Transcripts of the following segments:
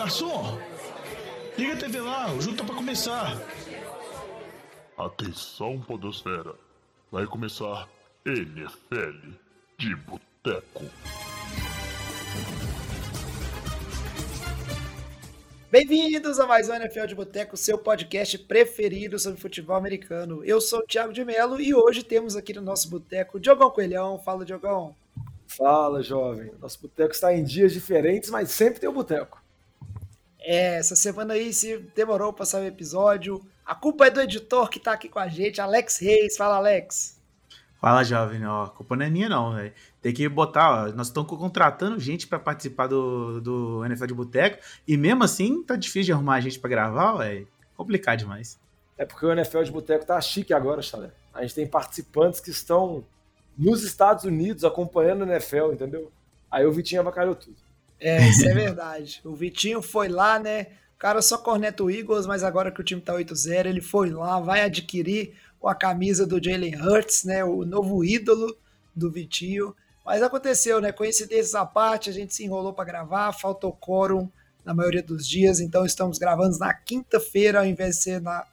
garçom! Liga a TV lá, o jogo tá pra começar. Atenção, Podosfera. Vai começar NFL de Boteco. Bem-vindos a mais um NFL de Boteco, seu podcast preferido sobre futebol americano. Eu sou o Thiago de Mello e hoje temos aqui no nosso boteco Diogão Coelhão. Fala, Diogão. Fala, jovem. Nosso boteco está em dias diferentes, mas sempre tem o um boteco. É, essa semana aí, se demorou para sair o episódio, a culpa é do editor que está aqui com a gente, Alex Reis. Fala, Alex. Fala, jovem, ó, a culpa não é minha não, velho. Tem que botar, ó, nós estamos contratando gente para participar do, do NFL de Boteco e mesmo assim tá difícil de arrumar gente para gravar, velho. Complicado demais. É porque o NFL de Boteco tá chique agora, Chalé. A gente tem participantes que estão nos Estados Unidos acompanhando o NFL, entendeu? Aí o Vitinho avacalhou tudo. É, isso é verdade. o Vitinho foi lá, né? O cara só corneta o Eagles, mas agora que o time tá 8-0, ele foi lá, vai adquirir com a camisa do Jalen Hurts, né, o novo ídolo do Vitinho. Mas aconteceu, né? Coincidências à parte, a gente se enrolou para gravar, faltou quórum na maioria dos dias, então estamos gravando na quinta-feira ao invés de ser na,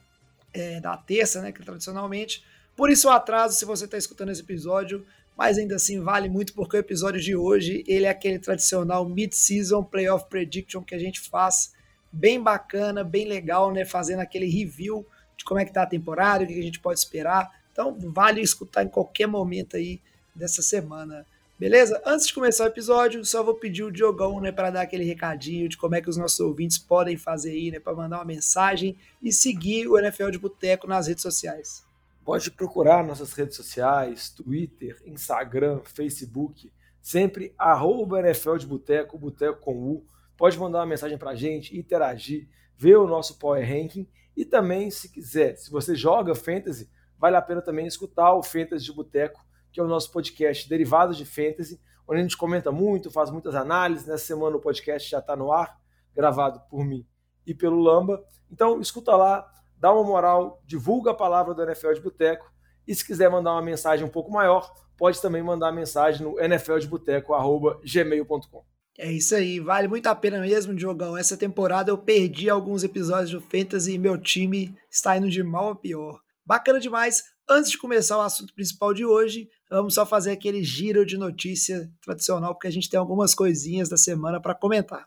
é, na terça, né? Que tradicionalmente. Por isso o atraso, se você está escutando esse episódio, mas ainda assim vale muito porque o episódio de hoje ele é aquele tradicional mid-season playoff prediction que a gente faz bem bacana, bem legal, né? Fazendo aquele review de como é que tá a temporada, o que a gente pode esperar. Então vale escutar em qualquer momento aí dessa semana. Beleza? Antes de começar o episódio, só vou pedir o Diogão, né, para dar aquele recadinho de como é que os nossos ouvintes podem fazer aí, né, para mandar uma mensagem e seguir o NFL de Boteco nas redes sociais. Pode procurar nossas redes sociais, Twitter, Instagram, Facebook, sempre arroba NFL de Boteco, Boteco com U. Pode mandar uma mensagem para a gente, interagir, ver o nosso Power Ranking e também, se quiser, se você joga Fantasy, vale a pena também escutar o Fantasy de Boteco, que é o nosso podcast derivado de Fantasy, onde a gente comenta muito, faz muitas análises. Nessa semana o podcast já está no ar, gravado por mim e pelo Lamba. Então, escuta lá, dá uma moral, divulga a palavra do NFL de Boteco. E se quiser mandar uma mensagem um pouco maior, pode também mandar mensagem no nfldeboteco.gmail.com. É isso aí, vale muito a pena mesmo, Diogão. Essa temporada eu perdi alguns episódios do Fantasy e meu time está indo de mal a pior. Bacana demais. Antes de começar o assunto principal de hoje, vamos só fazer aquele giro de notícia tradicional, porque a gente tem algumas coisinhas da semana para comentar.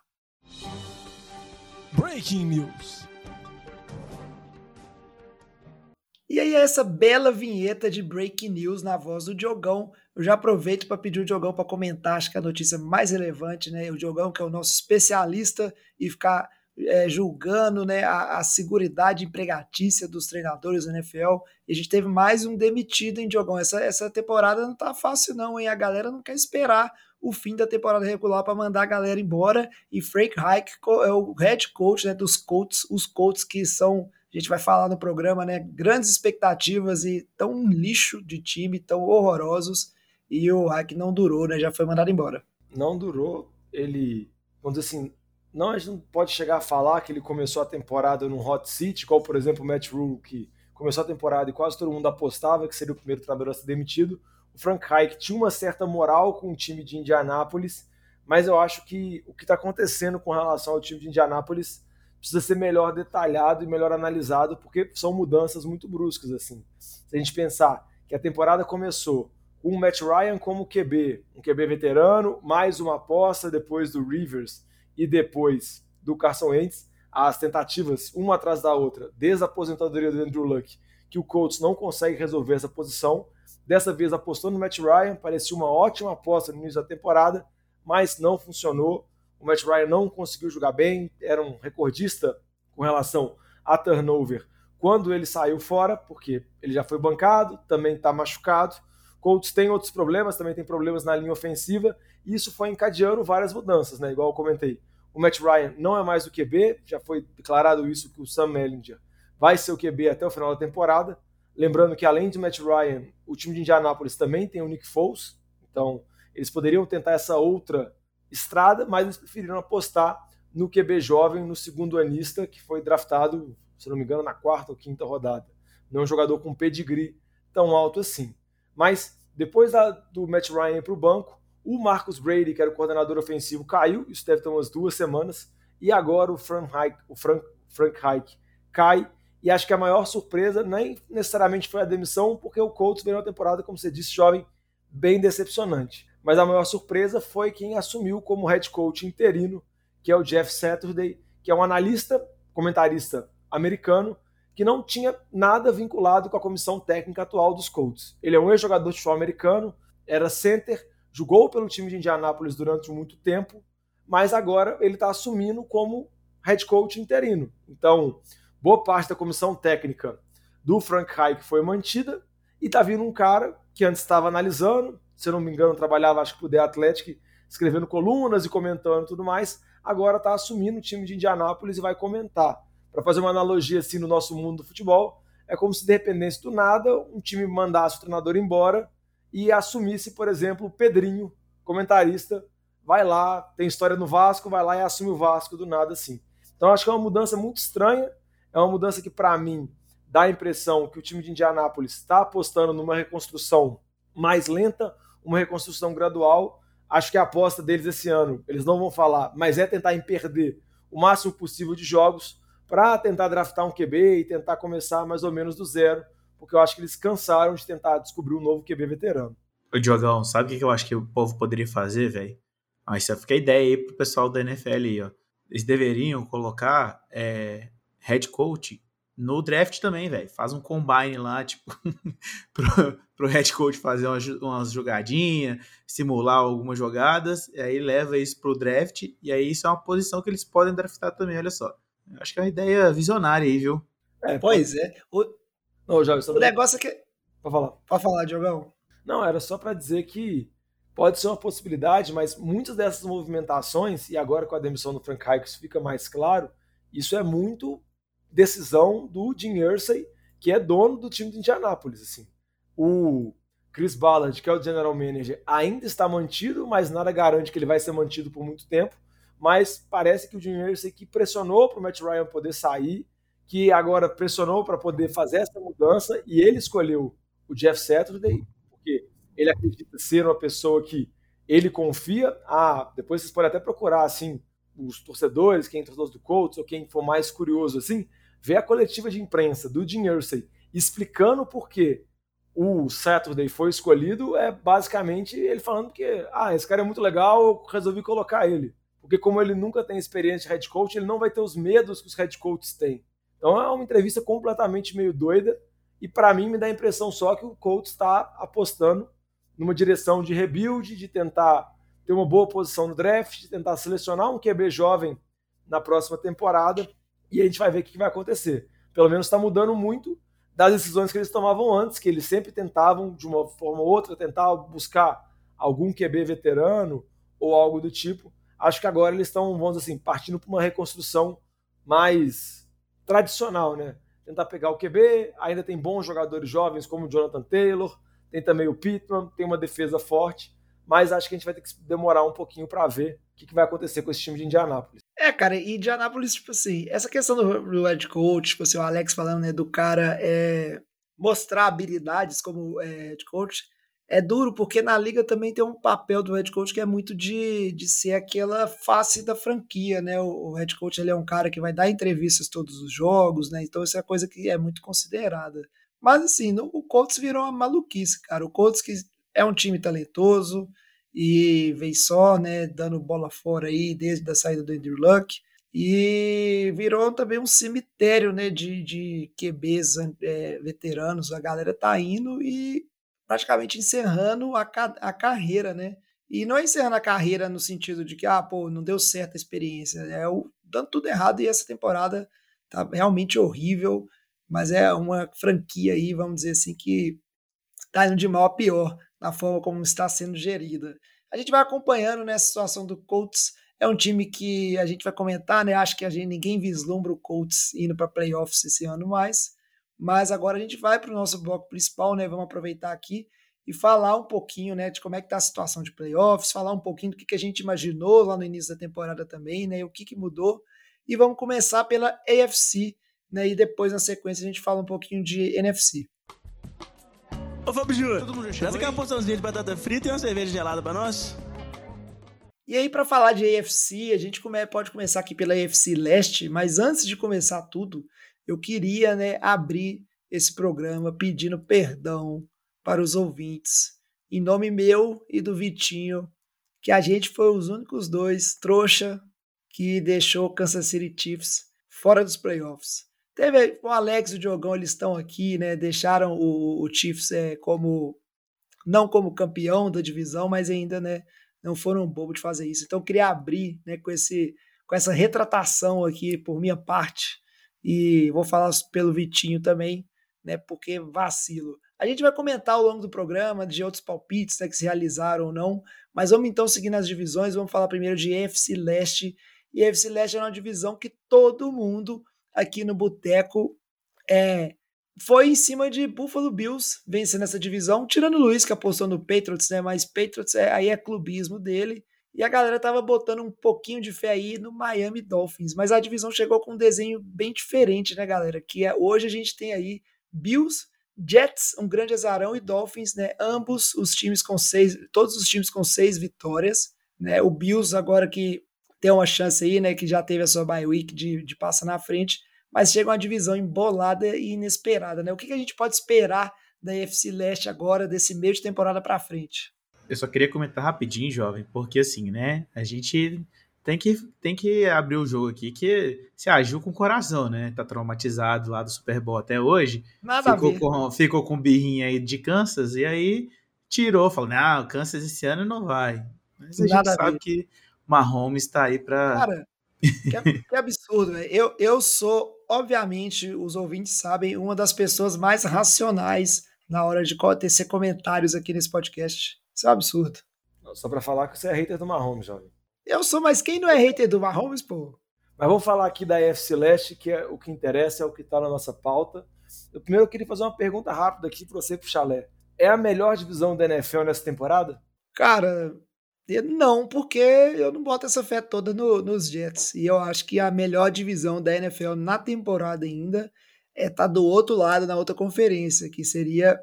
Breaking News. E aí, essa bela vinheta de Breaking News na voz do Diogão eu já aproveito para pedir o Diogão para comentar, acho que a notícia mais relevante, né? O Diogão, que é o nosso especialista, e ficar é, julgando né, a, a seguridade empregatícia dos treinadores da NFL. E a gente teve mais um demitido, em Diogão? Essa, essa temporada não tá fácil, não, hein? A galera não quer esperar o fim da temporada regular para mandar a galera embora. E Frank Reich é o head coach né, dos Colts, os Colts que são a gente vai falar no programa, né? Grandes expectativas e tão um lixo de time, tão horrorosos e o hack não durou, né? Já foi mandado embora. Não durou. Ele, vamos dizer assim, não, a gente não pode chegar a falar que ele começou a temporada num hot seat, igual, por exemplo, o Matt Rule, que começou a temporada e quase todo mundo apostava que seria o primeiro treinador a ser demitido. O Frank Reich tinha uma certa moral com o time de Indianápolis, mas eu acho que o que está acontecendo com relação ao time de Indianápolis precisa ser melhor detalhado e melhor analisado, porque são mudanças muito bruscas. assim. Se a gente pensar que a temporada começou com o Matt Ryan como QB, um QB veterano, mais uma aposta depois do Rivers e depois do Carson Wentz, as tentativas uma atrás da outra, desde a aposentadoria do Andrew Luck, que o Colts não consegue resolver essa posição. Dessa vez apostou no Matt Ryan, parecia uma ótima aposta no início da temporada, mas não funcionou. O Matt Ryan não conseguiu jogar bem, era um recordista com relação a turnover quando ele saiu fora, porque ele já foi bancado, também está machucado Colts tem outros problemas, também tem problemas na linha ofensiva, e isso foi encadeando várias mudanças, né? Igual eu comentei. O Matt Ryan não é mais o QB, já foi declarado isso que o Sam Mellinger vai ser o QB até o final da temporada. Lembrando que além de Matt Ryan, o time de Indianápolis também tem o Nick Foles, então eles poderiam tentar essa outra estrada, mas eles preferiram apostar no QB jovem, no segundo anista, que foi draftado, se não me engano, na quarta ou quinta rodada. Não é um jogador com pedigree tão alto assim. Mas depois da, do Matt Ryan para o banco, o Marcus Brady, que era o coordenador ofensivo, caiu. Isso deve ter umas duas semanas. e agora o Frank Reich, o Frank, Frank Reich cai. E acho que a maior surpresa nem necessariamente foi a demissão, porque o Colts veio uma temporada, como você disse, jovem, bem decepcionante. Mas a maior surpresa foi quem assumiu como head coach interino, que é o Jeff Saturday, que é um analista, comentarista americano, que não tinha nada vinculado com a comissão técnica atual dos Colts. Ele é um ex-jogador de futebol americano, era center, jogou pelo time de Indianápolis durante muito tempo, mas agora ele está assumindo como head coach interino. Então, boa parte da comissão técnica do Frank Reich foi mantida e está vindo um cara que antes estava analisando, se eu não me engano, trabalhava acho que para o The Athletic, escrevendo colunas e comentando tudo mais, agora está assumindo o time de Indianápolis e vai comentar. Para fazer uma analogia assim no nosso mundo do futebol, é como se dependesse do nada um time mandasse o treinador embora e assumisse, por exemplo, o Pedrinho, comentarista, vai lá, tem história no Vasco, vai lá e assume o Vasco do nada assim. Então acho que é uma mudança muito estranha, é uma mudança que para mim dá a impressão que o time de Indianápolis está apostando numa reconstrução mais lenta, uma reconstrução gradual. Acho que a aposta deles esse ano, eles não vão falar, mas é tentar em perder o máximo possível de jogos para tentar draftar um QB e tentar começar mais ou menos do zero, porque eu acho que eles cansaram de tentar descobrir um novo QB veterano. Ô, Diogão, sabe o que eu acho que o povo poderia fazer, velho? Ah, isso fica a ideia aí pro pessoal da NFL aí, ó. Eles deveriam colocar é, head coach no draft também, velho. Faz um combine lá, tipo, pro, pro head coach fazer umas, umas jogadinhas, simular algumas jogadas, e aí leva isso pro draft, e aí isso é uma posição que eles podem draftar também, olha só. Acho que é uma ideia visionária aí, viu? É, pois é. O, Não, já, o negócio é que. Pode falar. Pode falar, Diogão. Não, era só para dizer que pode ser uma possibilidade, mas muitas dessas movimentações, e agora com a demissão do Frank Reich isso fica mais claro, isso é muito decisão do Jim Irsay, que é dono do time de Indianápolis. Assim. O Chris Ballard, que é o general manager, ainda está mantido, mas nada garante que ele vai ser mantido por muito tempo. Mas parece que o Jim Irsay que pressionou para o Matt Ryan poder sair, que agora pressionou para poder fazer essa mudança, e ele escolheu o Jeff Saturday, porque ele acredita ser uma pessoa que ele confia. Ah, depois vocês podem até procurar assim os torcedores, quem é torcedor do Colts ou quem for mais curioso assim, ver a coletiva de imprensa do Jim Irsay explicando por que o Saturday foi escolhido, é basicamente ele falando que, ah, esse cara é muito legal, eu resolvi colocar ele. Porque como ele nunca tem experiência de head coach, ele não vai ter os medos que os head coaches têm. Então é uma entrevista completamente meio doida, e para mim me dá a impressão só que o coach está apostando numa direção de rebuild, de tentar ter uma boa posição no draft, de tentar selecionar um QB jovem na próxima temporada e a gente vai ver o que vai acontecer. Pelo menos está mudando muito das decisões que eles tomavam antes, que eles sempre tentavam, de uma forma ou outra, tentar buscar algum QB veterano ou algo do tipo. Acho que agora eles estão, vamos dizer assim, partindo para uma reconstrução mais tradicional, né? Tentar pegar o QB, ainda tem bons jogadores jovens como o Jonathan Taylor, tem também o Pittman, tem uma defesa forte, mas acho que a gente vai ter que demorar um pouquinho para ver o que vai acontecer com esse time de Indianápolis. É, cara, e Indianápolis, tipo assim, essa questão do, do head coach, tipo assim, o Alex falando, né, do cara é, mostrar habilidades como é, head coach, é duro, porque na liga também tem um papel do head coach que é muito de, de ser aquela face da franquia, né? O, o head coach ele é um cara que vai dar entrevistas todos os jogos, né? Então isso é coisa que é muito considerada. Mas assim, no, o Colts virou uma maluquice, cara. O Colts que é um time talentoso, e vem só, né, dando bola fora aí desde a saída do Andrew Luck. E virou também um cemitério né, de, de QBs é, veteranos. A galera tá indo e praticamente encerrando a, a carreira, né? E não é encerrando a carreira no sentido de que, ah, pô, não deu certo a experiência. É o, dando tudo errado e essa temporada tá realmente horrível. Mas é uma franquia aí, vamos dizer assim, que tá indo de mal a pior na forma como está sendo gerida. A gente vai acompanhando nessa situação do Colts. É um time que a gente vai comentar, né? Acho que a gente ninguém vislumbra o Colts indo para playoffs esse ano mais. Mas agora a gente vai para o nosso bloco principal, né? Vamos aproveitar aqui e falar um pouquinho, né, de como é que tá a situação de playoffs, falar um pouquinho do que, que a gente imaginou lá no início da temporada também, né? O que, que mudou. E vamos começar pela AFC, né? E depois na sequência a gente fala um pouquinho de NFC. Ô, Fábio Júnior, traz aquela porçãozinha de batata frita e uma cerveja gelada pra nós. E aí, para falar de AFC, a gente pode começar aqui pela AFC Leste, mas antes de começar tudo, eu queria né, abrir esse programa pedindo perdão para os ouvintes, em nome meu e do Vitinho, que a gente foi os únicos dois trouxa que deixou o Kansas City Chiefs fora dos playoffs. Teve o Alex e o Diogão, eles estão aqui, né? Deixaram o, o Chiefs é, como não como campeão da divisão, mas ainda, né, não foram bobo de fazer isso. Então eu queria abrir, né, com esse com essa retratação aqui por minha parte e vou falar pelo Vitinho também, né, porque vacilo. A gente vai comentar ao longo do programa de outros palpites né, que se realizaram ou não, mas vamos então seguir nas divisões, vamos falar primeiro de EFC Leste. E EFC Leste é uma divisão que todo mundo aqui no Boteco é, foi em cima de Buffalo Bills vencendo essa divisão, tirando o Luiz que apostou no Patriots, né? Mas Patriots é, aí é clubismo dele. E a galera tava botando um pouquinho de fé aí no Miami Dolphins, mas a divisão chegou com um desenho bem diferente, né, galera? Que é hoje a gente tem aí Bills, Jets, um grande azarão e Dolphins, né? Ambos os times com seis, todos os times com seis vitórias, né? O Bills agora que tem uma chance aí, né? Que já teve a sua bye week de, de passar na frente, mas chega uma divisão embolada e inesperada, né? O que, que a gente pode esperar da FC Leste agora, desse meio de temporada para frente? Eu só queria comentar rapidinho, jovem, porque assim, né? A gente tem que, tem que abrir o jogo aqui, que se agiu com o coração, né? Tá traumatizado lá do Super Bowl até hoje. Nada ficou, com, ficou com birrinha aí de Kansas e aí tirou, falou: não, Kansas esse ano não vai. Mas a Nada gente sabe que Mahomes está aí para. Cara, que, que absurdo, velho. Eu, eu sou, obviamente, os ouvintes sabem, uma das pessoas mais racionais na hora de tecer comentários aqui nesse podcast. Isso é um absurdo. Só para falar que você é hater do Mahomes, jovem. Eu sou, mas quem não é hater do Mahomes, pô? Mas vamos falar aqui da FC Leste, que é o que interessa, é o que está na nossa pauta. Eu, primeiro eu queria fazer uma pergunta rápida aqui para você, pro Chalé. É a melhor divisão da NFL nessa temporada? Cara, não, porque eu não boto essa fé toda no, nos Jets. E eu acho que a melhor divisão da NFL na temporada ainda é estar tá do outro lado, na outra conferência, que seria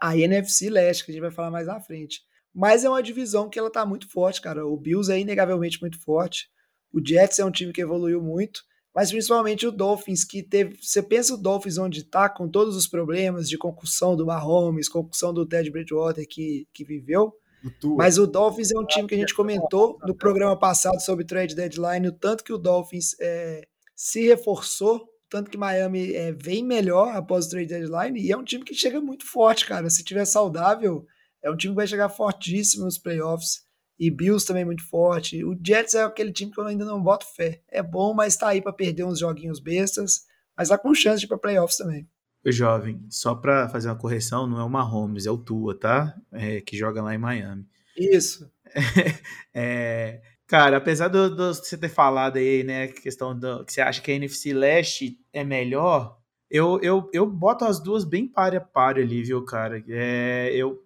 a NFC Leste, que a gente vai falar mais na frente. Mas é uma divisão que ela tá muito forte, cara. O Bills é inegavelmente muito forte. O Jets é um time que evoluiu muito, mas principalmente o Dolphins, que teve. Você pensa o Dolphins onde tá, com todos os problemas de concussão do Mahomes, concussão do Ted Bridgewater que, que viveu. Mas o Dolphins é um time que a gente comentou no programa passado sobre trade deadline, o tanto que o Dolphins é, se reforçou, tanto que Miami é, vem melhor após o trade deadline, e é um time que chega muito forte, cara. Se tiver saudável, é um time que vai chegar fortíssimo nos playoffs. E Bills também muito forte. O Jets é aquele time que eu ainda não boto fé. É bom, mas tá aí para perder uns joguinhos bestas, mas tá com chance de ir pra playoffs também jovem, só para fazer uma correção, não é o Mahomes, é o Tua, tá? É, que joga lá em Miami. Isso. é, cara, apesar do, você ter falado aí, né, questão do, que você acha que a NFC Leste é melhor, eu, eu, eu boto as duas bem páreo a páreo ali, viu, cara? É, eu,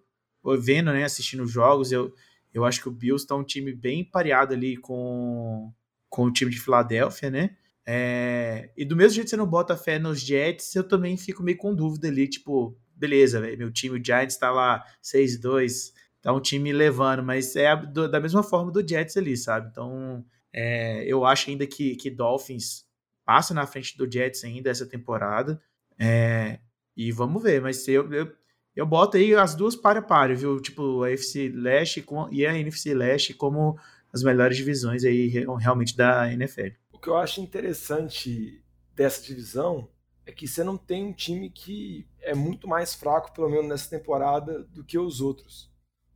vendo, né, assistindo jogos, eu, eu acho que o Bills tá um time bem pareado ali com, com o time de Filadélfia, né? É, e do mesmo jeito que você não bota fé nos Jets, eu também fico meio com dúvida ali, tipo, beleza, véio, meu time, o Giants tá lá 6-2, tá um time levando, mas é do, da mesma forma do Jets ali, sabe? Então, é, eu acho ainda que, que Dolphins passa na frente do Jets ainda essa temporada, é, e vamos ver, mas eu, eu, eu boto aí as duas para a para, viu? Tipo, a FC Leste e a NFC Leste como as melhores divisões aí realmente da NFL que eu acho interessante dessa divisão é que você não tem um time que é muito mais fraco, pelo menos nessa temporada, do que os outros.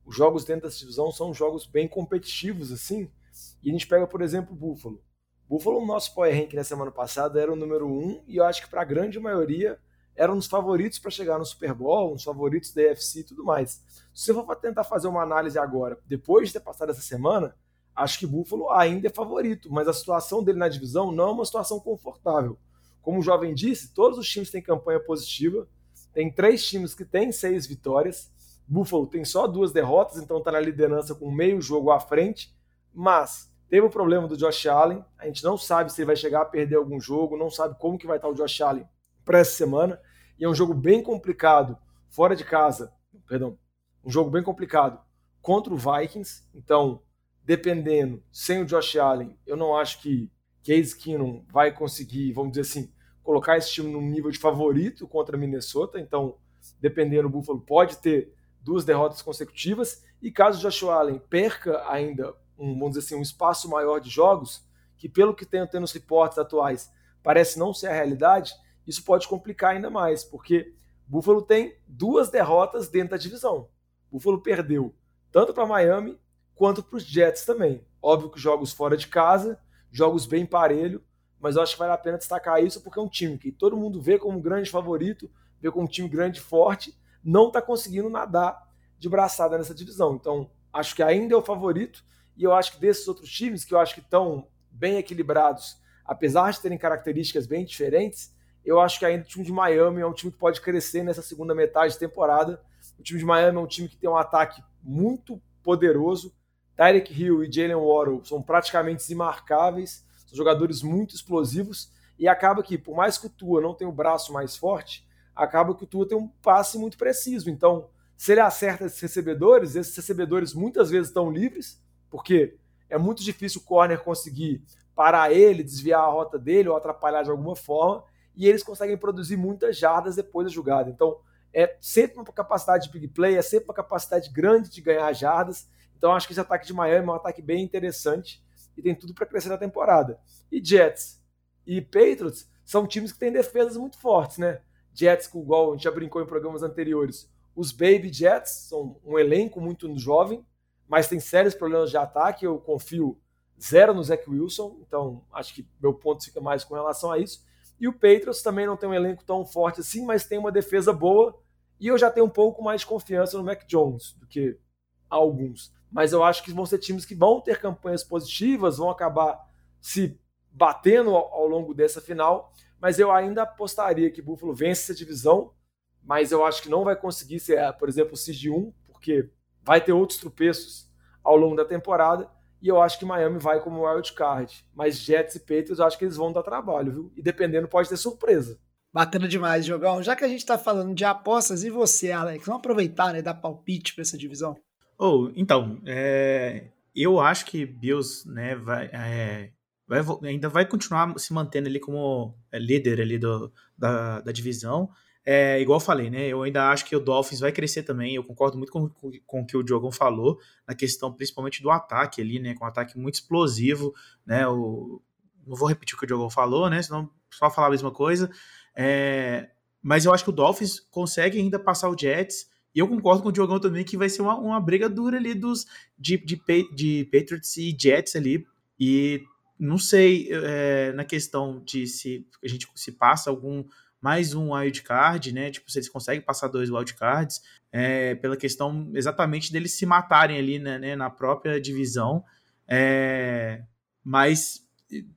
Os jogos dentro dessa divisão são jogos bem competitivos, assim. E a gente pega, por exemplo, o Buffalo. Buffalo, no nosso Power Rank na semana passada, era o número um, e eu acho que para a grande maioria eram os favoritos para chegar no Super Bowl, os favoritos da UFC e tudo mais. Se você for tentar fazer uma análise agora, depois de ter passado essa semana, acho que Buffalo ainda é favorito, mas a situação dele na divisão não é uma situação confortável. Como o jovem disse, todos os times têm campanha positiva. Tem três times que têm seis vitórias. Buffalo tem só duas derrotas, então está na liderança com meio jogo à frente. Mas teve o problema do Josh Allen. A gente não sabe se ele vai chegar a perder algum jogo, não sabe como que vai estar o Josh Allen para essa semana. E é um jogo bem complicado fora de casa. Perdão, um jogo bem complicado contra o Vikings. Então dependendo, sem o Josh Allen, eu não acho que Case Keenum vai conseguir, vamos dizer assim, colocar esse time num nível de favorito contra Minnesota. Então, dependendo, o Buffalo pode ter duas derrotas consecutivas. E caso o Josh Allen perca ainda, um, vamos dizer assim, um espaço maior de jogos, que pelo que tenho tendo nos reportes atuais parece não ser a realidade, isso pode complicar ainda mais, porque Buffalo tem duas derrotas dentro da divisão. Buffalo perdeu tanto para Miami quanto para os Jets também. Óbvio que jogos fora de casa, jogos bem parelho, mas eu acho que vale a pena destacar isso porque é um time que todo mundo vê como um grande favorito, vê como um time grande e forte, não está conseguindo nadar de braçada nessa divisão. Então, acho que ainda é o favorito e eu acho que desses outros times que eu acho que estão bem equilibrados, apesar de terem características bem diferentes, eu acho que ainda o time de Miami é um time que pode crescer nessa segunda metade de temporada. O time de Miami é um time que tem um ataque muito poderoso. Tyreek Hill e Jalen Waddle são praticamente imarcáveis, são jogadores muito explosivos e acaba que, por mais que o Tua não tenha o braço mais forte, acaba que o Tua tem um passe muito preciso. Então, se ele acerta esses recebedores, esses recebedores muitas vezes estão livres, porque é muito difícil o corner conseguir parar ele, desviar a rota dele ou atrapalhar de alguma forma e eles conseguem produzir muitas jardas depois da jogada. Então, é sempre uma capacidade de big play, é sempre uma capacidade grande de ganhar jardas. Então, acho que esse ataque de Miami é um ataque bem interessante e tem tudo para crescer na temporada. E Jets e Patriots são times que têm defesas muito fortes, né? Jets, igual a gente já brincou em programas anteriores, os Baby Jets são um elenco muito jovem, mas tem sérios problemas de ataque. Eu confio zero no Zach Wilson, então acho que meu ponto fica mais com relação a isso. E o Patriots também não tem um elenco tão forte assim, mas tem uma defesa boa. E eu já tenho um pouco mais de confiança no Mac Jones do que alguns. Mas eu acho que vão ser times que vão ter campanhas positivas, vão acabar se batendo ao, ao longo dessa final. Mas eu ainda apostaria que Buffalo vence essa divisão. Mas eu acho que não vai conseguir ser, por exemplo, o Seed 1, porque vai ter outros tropeços ao longo da temporada e eu acho que Miami vai como wild card. Mas Jets e Patriots eu acho que eles vão dar trabalho, viu? E dependendo pode ter surpresa. Bacana demais, Jogão. Já que a gente está falando de apostas, e você, Alex? Vamos aproveitar né, dar palpite para essa divisão? Oh, então, é, eu acho que Bills né, vai, é, vai, ainda vai continuar se mantendo ali como é, líder ali do, da, da divisão. É, igual eu falei, né? Eu ainda acho que o Dolphins vai crescer também. Eu concordo muito com, com, com o que o Diogão falou, na questão principalmente do ataque ali, né? Com um ataque muito explosivo, né? O, não vou repetir o que o Diogão falou, né? Senão só falar a mesma coisa. É, mas eu acho que o Dolphins consegue ainda passar o Jets. E eu concordo com o Diogão também que vai ser uma, uma briga dura ali dos de, de, de Patriots e Jets ali. E não sei é, na questão de se a gente se passa algum mais um wildcard, né? Tipo, se eles conseguem passar dois wildcards, é, pela questão exatamente deles se matarem ali né, né na própria divisão. É, mas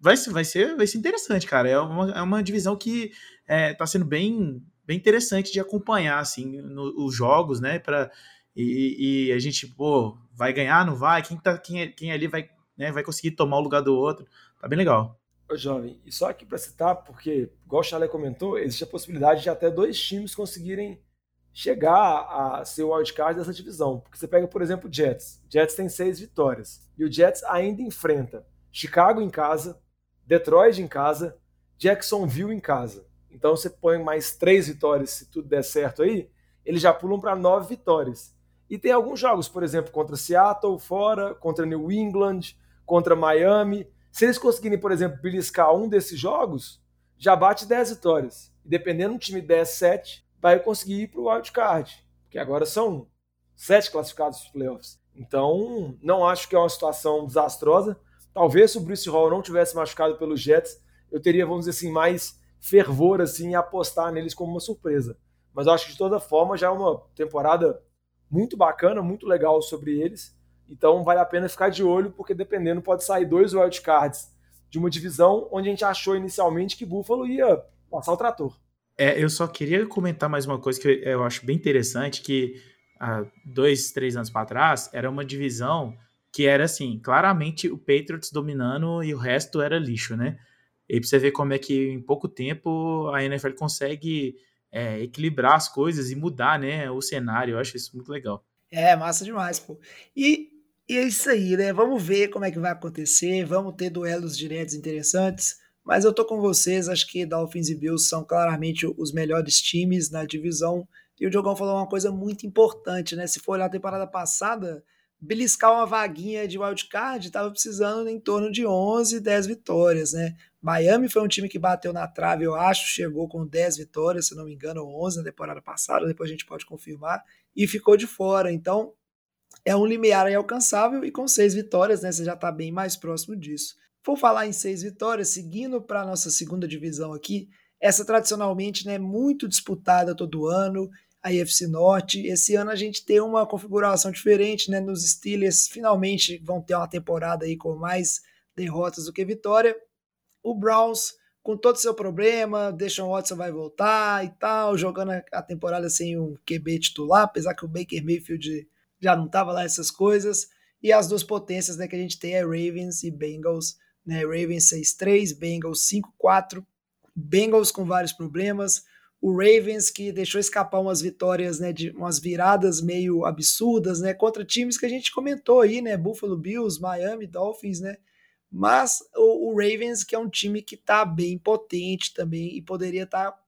vai, vai, ser, vai ser interessante, cara. É uma, é uma divisão que é, tá sendo bem, bem interessante de acompanhar, assim, no, os jogos, né? Pra, e, e, a gente, pô, vai ganhar, não vai? Quem, tá, quem, quem ali vai, né, vai conseguir tomar o lugar do outro? Tá bem legal. Ô, jovem, e só aqui para citar, porque, igual o Chalé comentou, existe a possibilidade de até dois times conseguirem chegar a ser o wildcard dessa divisão. Porque você pega, por exemplo, o Jets. Jets tem seis vitórias. E o Jets ainda enfrenta Chicago em casa, Detroit em casa, Jacksonville em casa. Então você põe mais três vitórias, se tudo der certo aí, eles já pulam para nove vitórias. E tem alguns jogos, por exemplo, contra Seattle fora, contra New England, contra Miami. Se eles conseguirem, por exemplo, beliscar um desses jogos, já bate 10 vitórias. E dependendo do time 10, 7, vai conseguir ir para o wildcard. Porque agora são sete classificados para playoffs. Então, não acho que é uma situação desastrosa. Talvez se o Bruce Hall não tivesse machucado pelos Jets, eu teria, vamos dizer assim, mais fervor assim, em apostar neles como uma surpresa. Mas eu acho que de toda forma já é uma temporada muito bacana, muito legal sobre eles. Então vale a pena ficar de olho, porque dependendo pode sair dois wildcards de uma divisão onde a gente achou inicialmente que Buffalo ia passar o trator. É, eu só queria comentar mais uma coisa que eu acho bem interessante, que há dois, três anos para trás era uma divisão que era assim, claramente o Patriots dominando e o resto era lixo, né? E pra você ver como é que em pouco tempo a NFL consegue é, equilibrar as coisas e mudar né, o cenário. Eu acho isso muito legal. É, massa demais, pô. E E é isso aí, né? Vamos ver como é que vai acontecer. Vamos ter duelos diretos interessantes. Mas eu tô com vocês, acho que Dolphins e Bills são claramente os melhores times na divisão. E o Diogão falou uma coisa muito importante, né? Se for olhar a temporada passada, beliscar uma vaguinha de wildcard estava precisando em torno de 11, 10 vitórias, né? Miami foi um time que bateu na trave, eu acho, chegou com 10 vitórias, se não me engano, 11 na temporada passada, depois a gente pode confirmar, e ficou de fora. Então, é um limiar alcançável e com seis vitórias, né, você já está bem mais próximo disso. Vou falar em seis vitórias, seguindo para a nossa segunda divisão aqui, essa tradicionalmente é né, muito disputada todo ano, a IFC Norte. Esse ano a gente tem uma configuração diferente, né? Nos Steelers finalmente vão ter uma temporada aí com mais derrotas do que vitória. O Browns, com todo o seu problema, Deshaun Watson vai voltar e tal, jogando a temporada sem um QB titular, apesar que o Baker Mayfield já não estava lá essas coisas. E as duas potências né, que a gente tem é Ravens e Bengals. Né? Ravens 6-3, Bengals 5-4. Bengals com vários problemas. O Ravens que deixou escapar umas vitórias, né, de umas viradas meio absurdas, né, contra times que a gente comentou aí, né, Buffalo Bills, Miami Dolphins, né, mas o, o Ravens que é um time que está bem potente também e poderia estar tá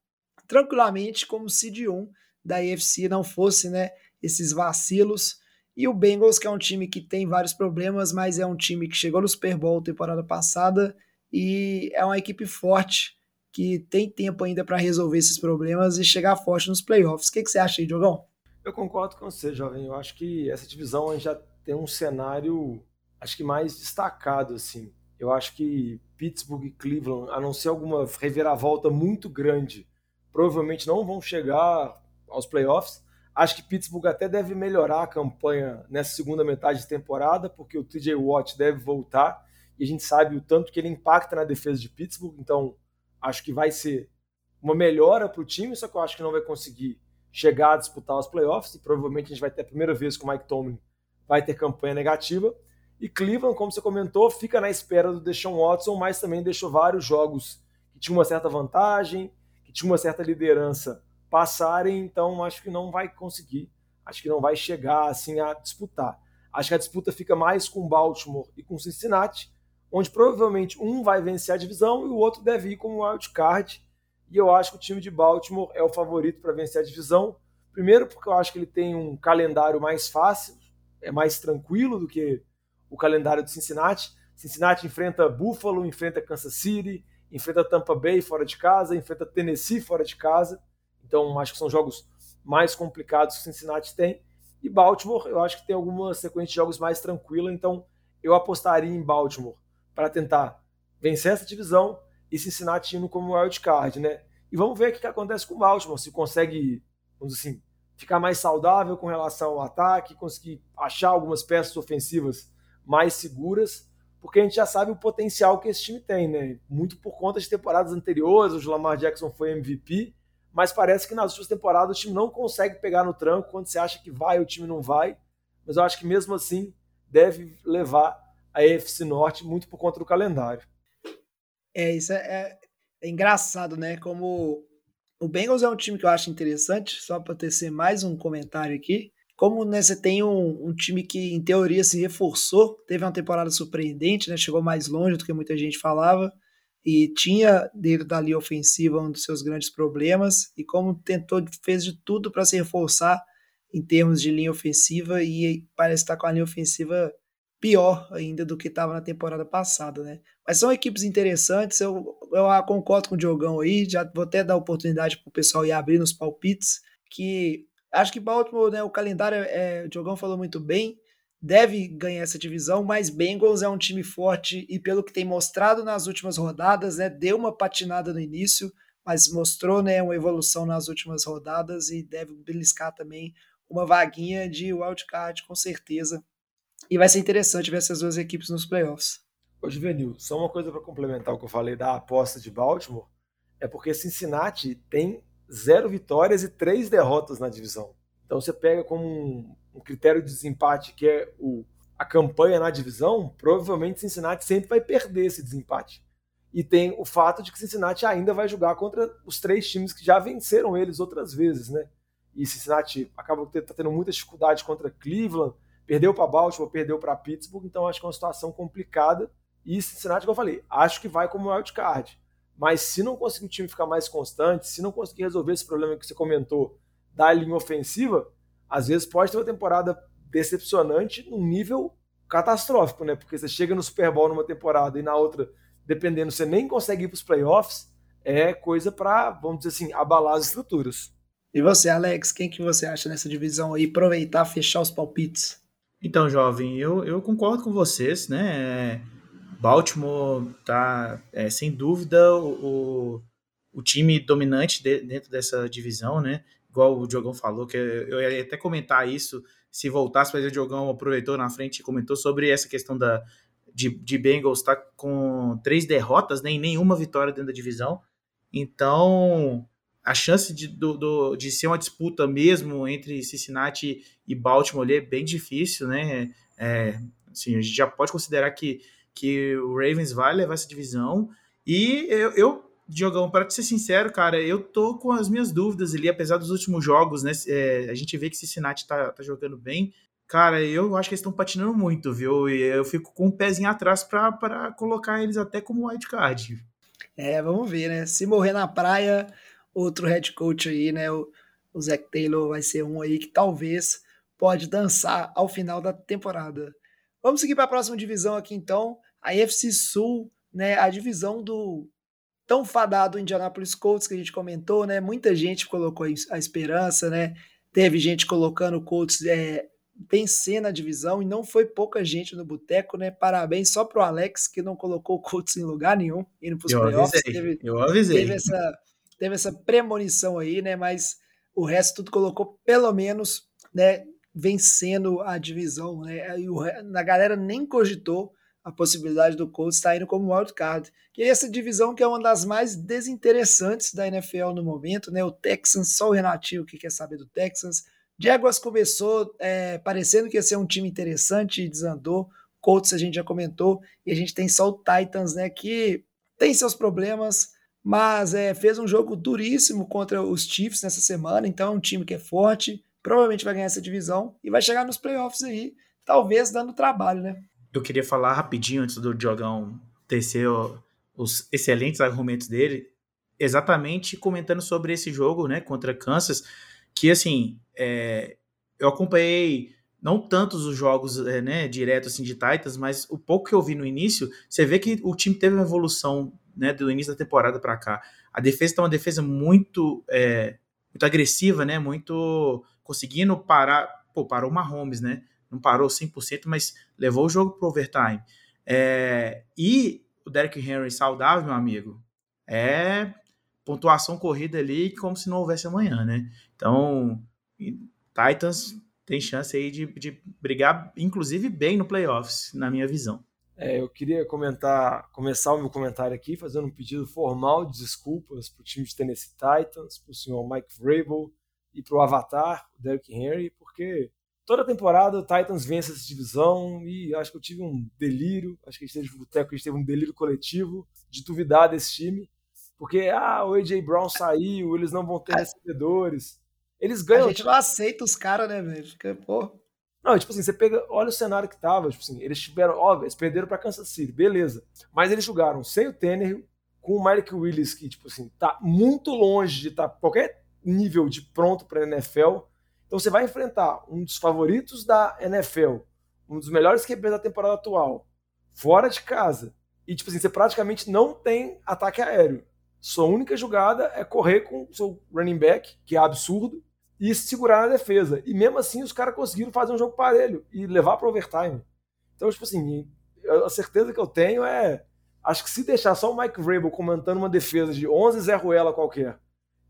tranquilamente como seed 1 da AFC, não fosse, né, esses vacilos. E o Bengals, que é um time que tem vários problemas, mas é um time que chegou no Super Bowl temporada passada e é uma equipe forte que tem tempo ainda para resolver esses problemas e chegar forte nos playoffs. O que, que você acha aí, Diogão? Eu concordo com você, jovem. Eu acho que essa divisão já tem um cenário, acho que mais destacado, assim. Eu acho que Pittsburgh e Cleveland, a não ser alguma reviravolta muito grande, provavelmente não vão chegar aos playoffs. Acho que Pittsburgh até deve melhorar a campanha nessa segunda metade de temporada, porque o TJ Watt deve voltar e a gente sabe o tanto que ele impacta na defesa de Pittsburgh, então acho que vai ser uma melhora para o time, só que eu acho que não vai conseguir chegar a disputar os playoffs e provavelmente a gente vai ter a primeira vez que o Mike Tomlin vai ter campanha negativa. E Cleveland, como você comentou, fica na espera do Deshaun Watson, mas também deixou vários jogos que tinham uma certa vantagem, que tinham uma certa liderança passarem, então acho que não vai conseguir, acho que não vai chegar assim a disputar. Acho que a disputa fica mais com Baltimore e com Cincinnati, onde provavelmente um vai vencer a divisão e o outro deve ir como wild card. E eu acho que o time de Baltimore é o favorito para vencer a divisão. Primeiro, porque eu acho que ele tem um calendário mais fácil, é mais tranquilo do que o calendário de Cincinnati. Cincinnati enfrenta Buffalo, enfrenta Kansas City, enfrenta Tampa Bay fora de casa, enfrenta Tennessee fora de casa. Então, acho que são jogos mais complicados que Cincinnati tem. E Baltimore, eu acho que tem alguma sequência de jogos mais tranquila, então eu apostaria em Baltimore para tentar vencer essa divisão e Cincinnati indo como wild card, né? E vamos ver o que, que acontece com o Baltimore, se consegue, vamos dizer assim, ficar mais saudável com relação ao ataque, conseguir achar algumas peças ofensivas mais seguras, porque a gente já sabe o potencial que esse time tem, né? Muito por conta de temporadas anteriores, o Lamar Jackson foi MVP, mas parece que nas últimas temporadas o time não consegue pegar no tranco quando você acha que vai, o time não vai. Mas eu acho que mesmo assim deve levar a EFC Norte muito por conta do calendário. É, isso é, é, engraçado, né? Como o Bengals é um time que eu acho interessante, só para tecer mais um comentário aqui. Como né, você tem um, um, time que, em teoria, se reforçou, teve uma temporada surpreendente, né? Chegou mais longe do que muita gente falava e tinha dentro da linha ofensiva um dos seus grandes problemas e como tentou fez de tudo para se reforçar em termos de linha ofensiva e parece estar com a linha ofensiva pior ainda do que estava na temporada passada, né? Mas são equipes interessantes, eu, eu concordo com o Diogão aí, já vou até dar oportunidade para o pessoal ir abrir nos palpites, que acho que Baltimore, né, o calendário, é, o Diogão falou muito bem, deve ganhar essa divisão, mas Bengals é um time forte e pelo que tem mostrado nas últimas rodadas, né, deu uma patinada no início, mas mostrou, né, uma evolução nas últimas rodadas e deve beliscar também uma vaguinha de wildcard com certeza. E vai ser interessante ver essas duas equipes nos playoffs. Ô, Juvenil, só uma coisa para complementar o que eu falei da aposta de Baltimore, é porque Cincinnati tem zero vitórias e três derrotas na divisão. Então você pega como um, um critério de desempate que é o, a campanha na divisão, provavelmente Cincinnati sempre vai perder esse desempate. E tem o fato de que Cincinnati ainda vai jogar contra os três times que já venceram eles outras vezes, né? E Cincinnati acaba tá tendo muita dificuldade contra Cleveland, perdeu para Baltimore, perdeu para Pittsburgh, então acho que é uma situação complicada. E Cincinnati, como eu falei, acho que vai como wild card. Mas se não conseguir o time ficar mais constante, se não conseguir resolver esse problema que você comentou da linha ofensiva, às vezes pode ter uma temporada decepcionante num nível catastrófico, né? Porque você chega no Super Bowl numa temporada e na outra, dependendo, você nem consegue ir para os playoffs, é coisa para, vamos dizer assim, abalar as estruturas. E você, Alex, quem que você acha nessa divisão aí? Aproveitar, fechar os palpites. Então, jovem, eu, eu concordo com vocês, né? Baltimore tá, é, sem dúvida, o, o time dominante de, dentro dessa divisão, né? Igual o Diogão falou, que eu ia até comentar isso, se voltasse, mas o Diogão aproveitou na frente e comentou sobre essa questão da, de, de Bengals estar tá com três derrotas, né, e nenhuma vitória dentro da divisão. Então, a chance de, do, do, de ser uma disputa mesmo entre Cincinnati e Baltimore ali é bem difícil, né? É, assim, a gente já pode considerar que, que o Ravens vai levar essa divisão. E eu, eu Diogão, para ser sincero, cara, eu tô com as minhas dúvidas ali, apesar dos últimos jogos, né? É, a gente vê que Cincinnati tá, tá jogando bem. Cara, eu acho que eles estão patinando muito, viu? E eu fico com um pezinho atrás para colocar eles até como wildcard. É, vamos ver, né? Se morrer na praia, outro head coach aí, né? O, o Zach Taylor vai ser um aí que talvez pode dançar ao final da temporada. Vamos seguir para a próxima divisão aqui então, a FC Sul, né? A divisão do tão fadado Indianapolis Colts que a gente comentou, né? Muita gente colocou a esperança, né? Teve gente colocando o Colts é, vencer na divisão e não foi pouca gente no boteco, né? Parabéns só pro Alex que não colocou o Colts em lugar nenhum, indo pros eu playoffs. Avisei, teve, eu avisei. Teve essa, teve essa premonição aí, né? Mas o resto tudo colocou pelo menos, né? Vencendo a divisão, né? E o, a galera nem cogitou a possibilidade do Colts estar indo como wildcard. Que é essa divisão que é uma das mais desinteressantes da NFL no momento, né? O Texans, só o Renatinho que quer saber do Texans. Jaguars começou é, parecendo que ia ser um time interessante e desandou. Colts a gente já comentou. E a gente tem só o Titans, né? Que tem seus problemas, mas é, fez um jogo duríssimo contra os Chiefs nessa semana. Então é um time que é forte, provavelmente vai ganhar essa divisão e vai chegar nos playoffs aí, talvez dando trabalho, né? eu queria falar rapidinho antes do Diogão tecer os excelentes argumentos dele, exatamente comentando sobre esse jogo, né, contra Kansas, que assim, é, eu acompanhei não tantos os jogos, é, né, direto assim de Titans, mas o pouco que eu vi no início, você vê que o time teve uma evolução, né, do início da temporada para cá. A defesa está uma defesa muito, é, muito agressiva, né, muito conseguindo parar, pô, parou o Mahomes, né, não parou 100%, mas levou o jogo para overtime. É, e o Derrick Henry saudável, meu amigo, é pontuação corrida ali como se não houvesse amanhã, né? Então, Titans tem chance aí de, de brigar, inclusive, bem no playoffs, na minha visão. É, eu queria comentar, começar o meu comentário aqui fazendo um pedido formal de desculpas para o time de Tennessee Titans, para o senhor Mike Vrabel e para o Avatar, o Derrick Henry, porque toda temporada o Titans vence essa divisão e acho que eu tive um delírio, acho que a gente teve, boteco, a gente teve um delírio coletivo de duvidar desse time, porque ah, o AJ Brown saiu, eles não vão ter recebedores. Eles ganham. A gente não aceita os caras, né, velho? Fica, pô. Não, tipo assim, você pega, olha o cenário que tava, tipo assim, eles tiveram, óbvio, eles perderam para Kansas City, beleza. Mas eles jogaram sem o Tannehill, com o Mike Willis que, tipo assim, tá muito longe de estar tá qualquer nível de pronto para NFL então você vai enfrentar um dos favoritos da NFL, um dos melhores QBs da temporada atual, fora de casa. E tipo assim, você praticamente não tem ataque aéreo. Sua única jogada é correr com o seu running back, que é absurdo, e segurar na defesa. E mesmo assim os caras conseguiram fazer um jogo parelho e levar para overtime. Então, tipo assim, a certeza que eu tenho é. Acho que se deixar só o Mike Vrabel comentando uma defesa de 11 Zé Ruela qualquer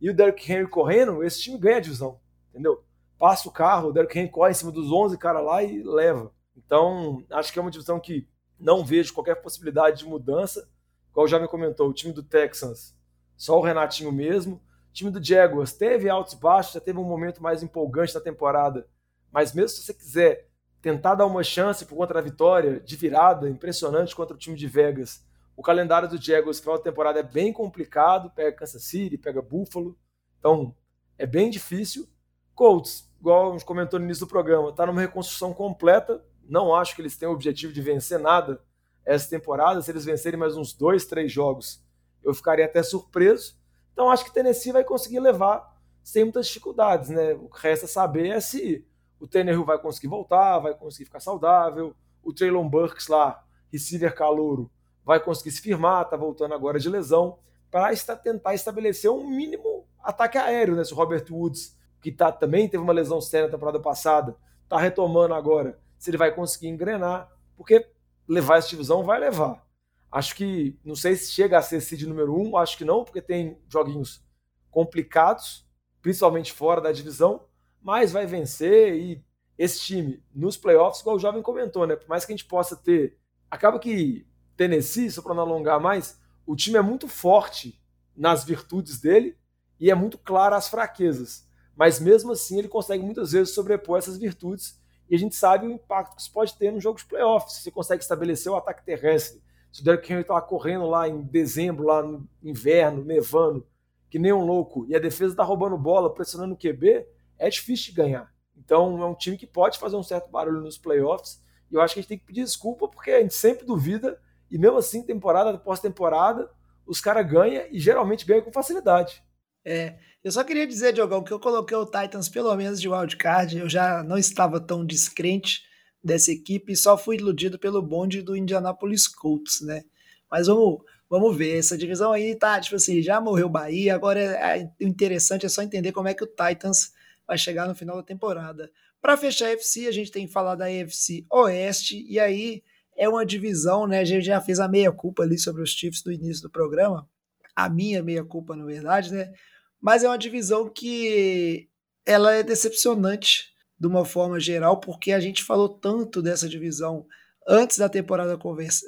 e o Derrick Henry correndo, esse time ganha a divisão. Entendeu? passa o carro, o Derrick Henry corre em cima dos 11 caras lá e leva. Então, acho que é uma divisão que não vejo qualquer possibilidade de mudança. Igual já me comentou, o time do Texans, só o Renatinho mesmo. O time do Jaguars teve altos e baixos, já teve um momento mais empolgante da temporada. Mas mesmo se você quiser tentar dar uma chance por conta da vitória de virada impressionante contra o time de Vegas, o calendário do Jaguars final da temporada é bem complicado, pega Kansas City, pega Buffalo. Então, é bem difícil. Colts, igual a gente comentou no início do programa, está numa reconstrução completa. Não acho que eles tenham o objetivo de vencer nada essa temporada. Se eles vencerem mais uns dois, três jogos, eu ficaria até surpreso. Então acho que Tennessee vai conseguir levar sem muitas dificuldades, né? O que resta saber é se o Tannehill vai conseguir voltar, vai conseguir ficar saudável, o Traylon Burks lá, receiver calouro, vai conseguir se firmar, tá voltando agora de lesão, para tentar estabelecer um mínimo ataque aéreo, né? Se o Robert Woods, que tá, também teve uma lesão séria na temporada passada, tá retomando agora, se ele vai conseguir engrenar, porque levar essa divisão vai levar. Acho que, não sei se chega a ser seed número um, acho que não, porque tem joguinhos complicados, principalmente fora da divisão, mas vai vencer e esse time nos playoffs, igual o jovem comentou, né? Por mais que a gente possa ter. Acaba que Tennessee, só para não alongar mais, o time é muito forte nas virtudes dele e é muito claro as fraquezas. Mas mesmo assim, ele consegue muitas vezes sobrepor essas virtudes e a gente sabe o impacto que isso pode ter no jogo de playoffs. Se você consegue estabelecer o ataque terrestre, se o Derrick Henry estava correndo lá em dezembro, lá no inverno, nevando, que nem um louco, e a defesa está roubando bola, pressionando o QB, é difícil de ganhar. Então é um time que pode fazer um certo barulho nos playoffs. E eu acho que a gente tem que pedir desculpa porque a gente sempre duvida. E mesmo assim, temporada após temporada, os caras ganham e geralmente ganham com facilidade. É, eu só queria dizer, Diogão, que eu coloquei o Titans pelo menos de wildcard. Eu já não estava tão descrente dessa equipe e só fui iludido pelo bonde do Indianapolis Colts, né? Mas vamos, vamos ver. Essa divisão aí tá, tipo assim, já morreu o Bahia. Agora é, é, o interessante é só entender como é que o Titans vai chegar no final da temporada. Para fechar a FC, a gente tem que falar da AFC Oeste, e aí é uma divisão, né? A gente já fez a meia-culpa ali sobre os Chiefs no início do programa, a minha meia-culpa, na verdade, né? Mas é uma divisão que ela é decepcionante de uma forma geral, porque a gente falou tanto dessa divisão antes da temporada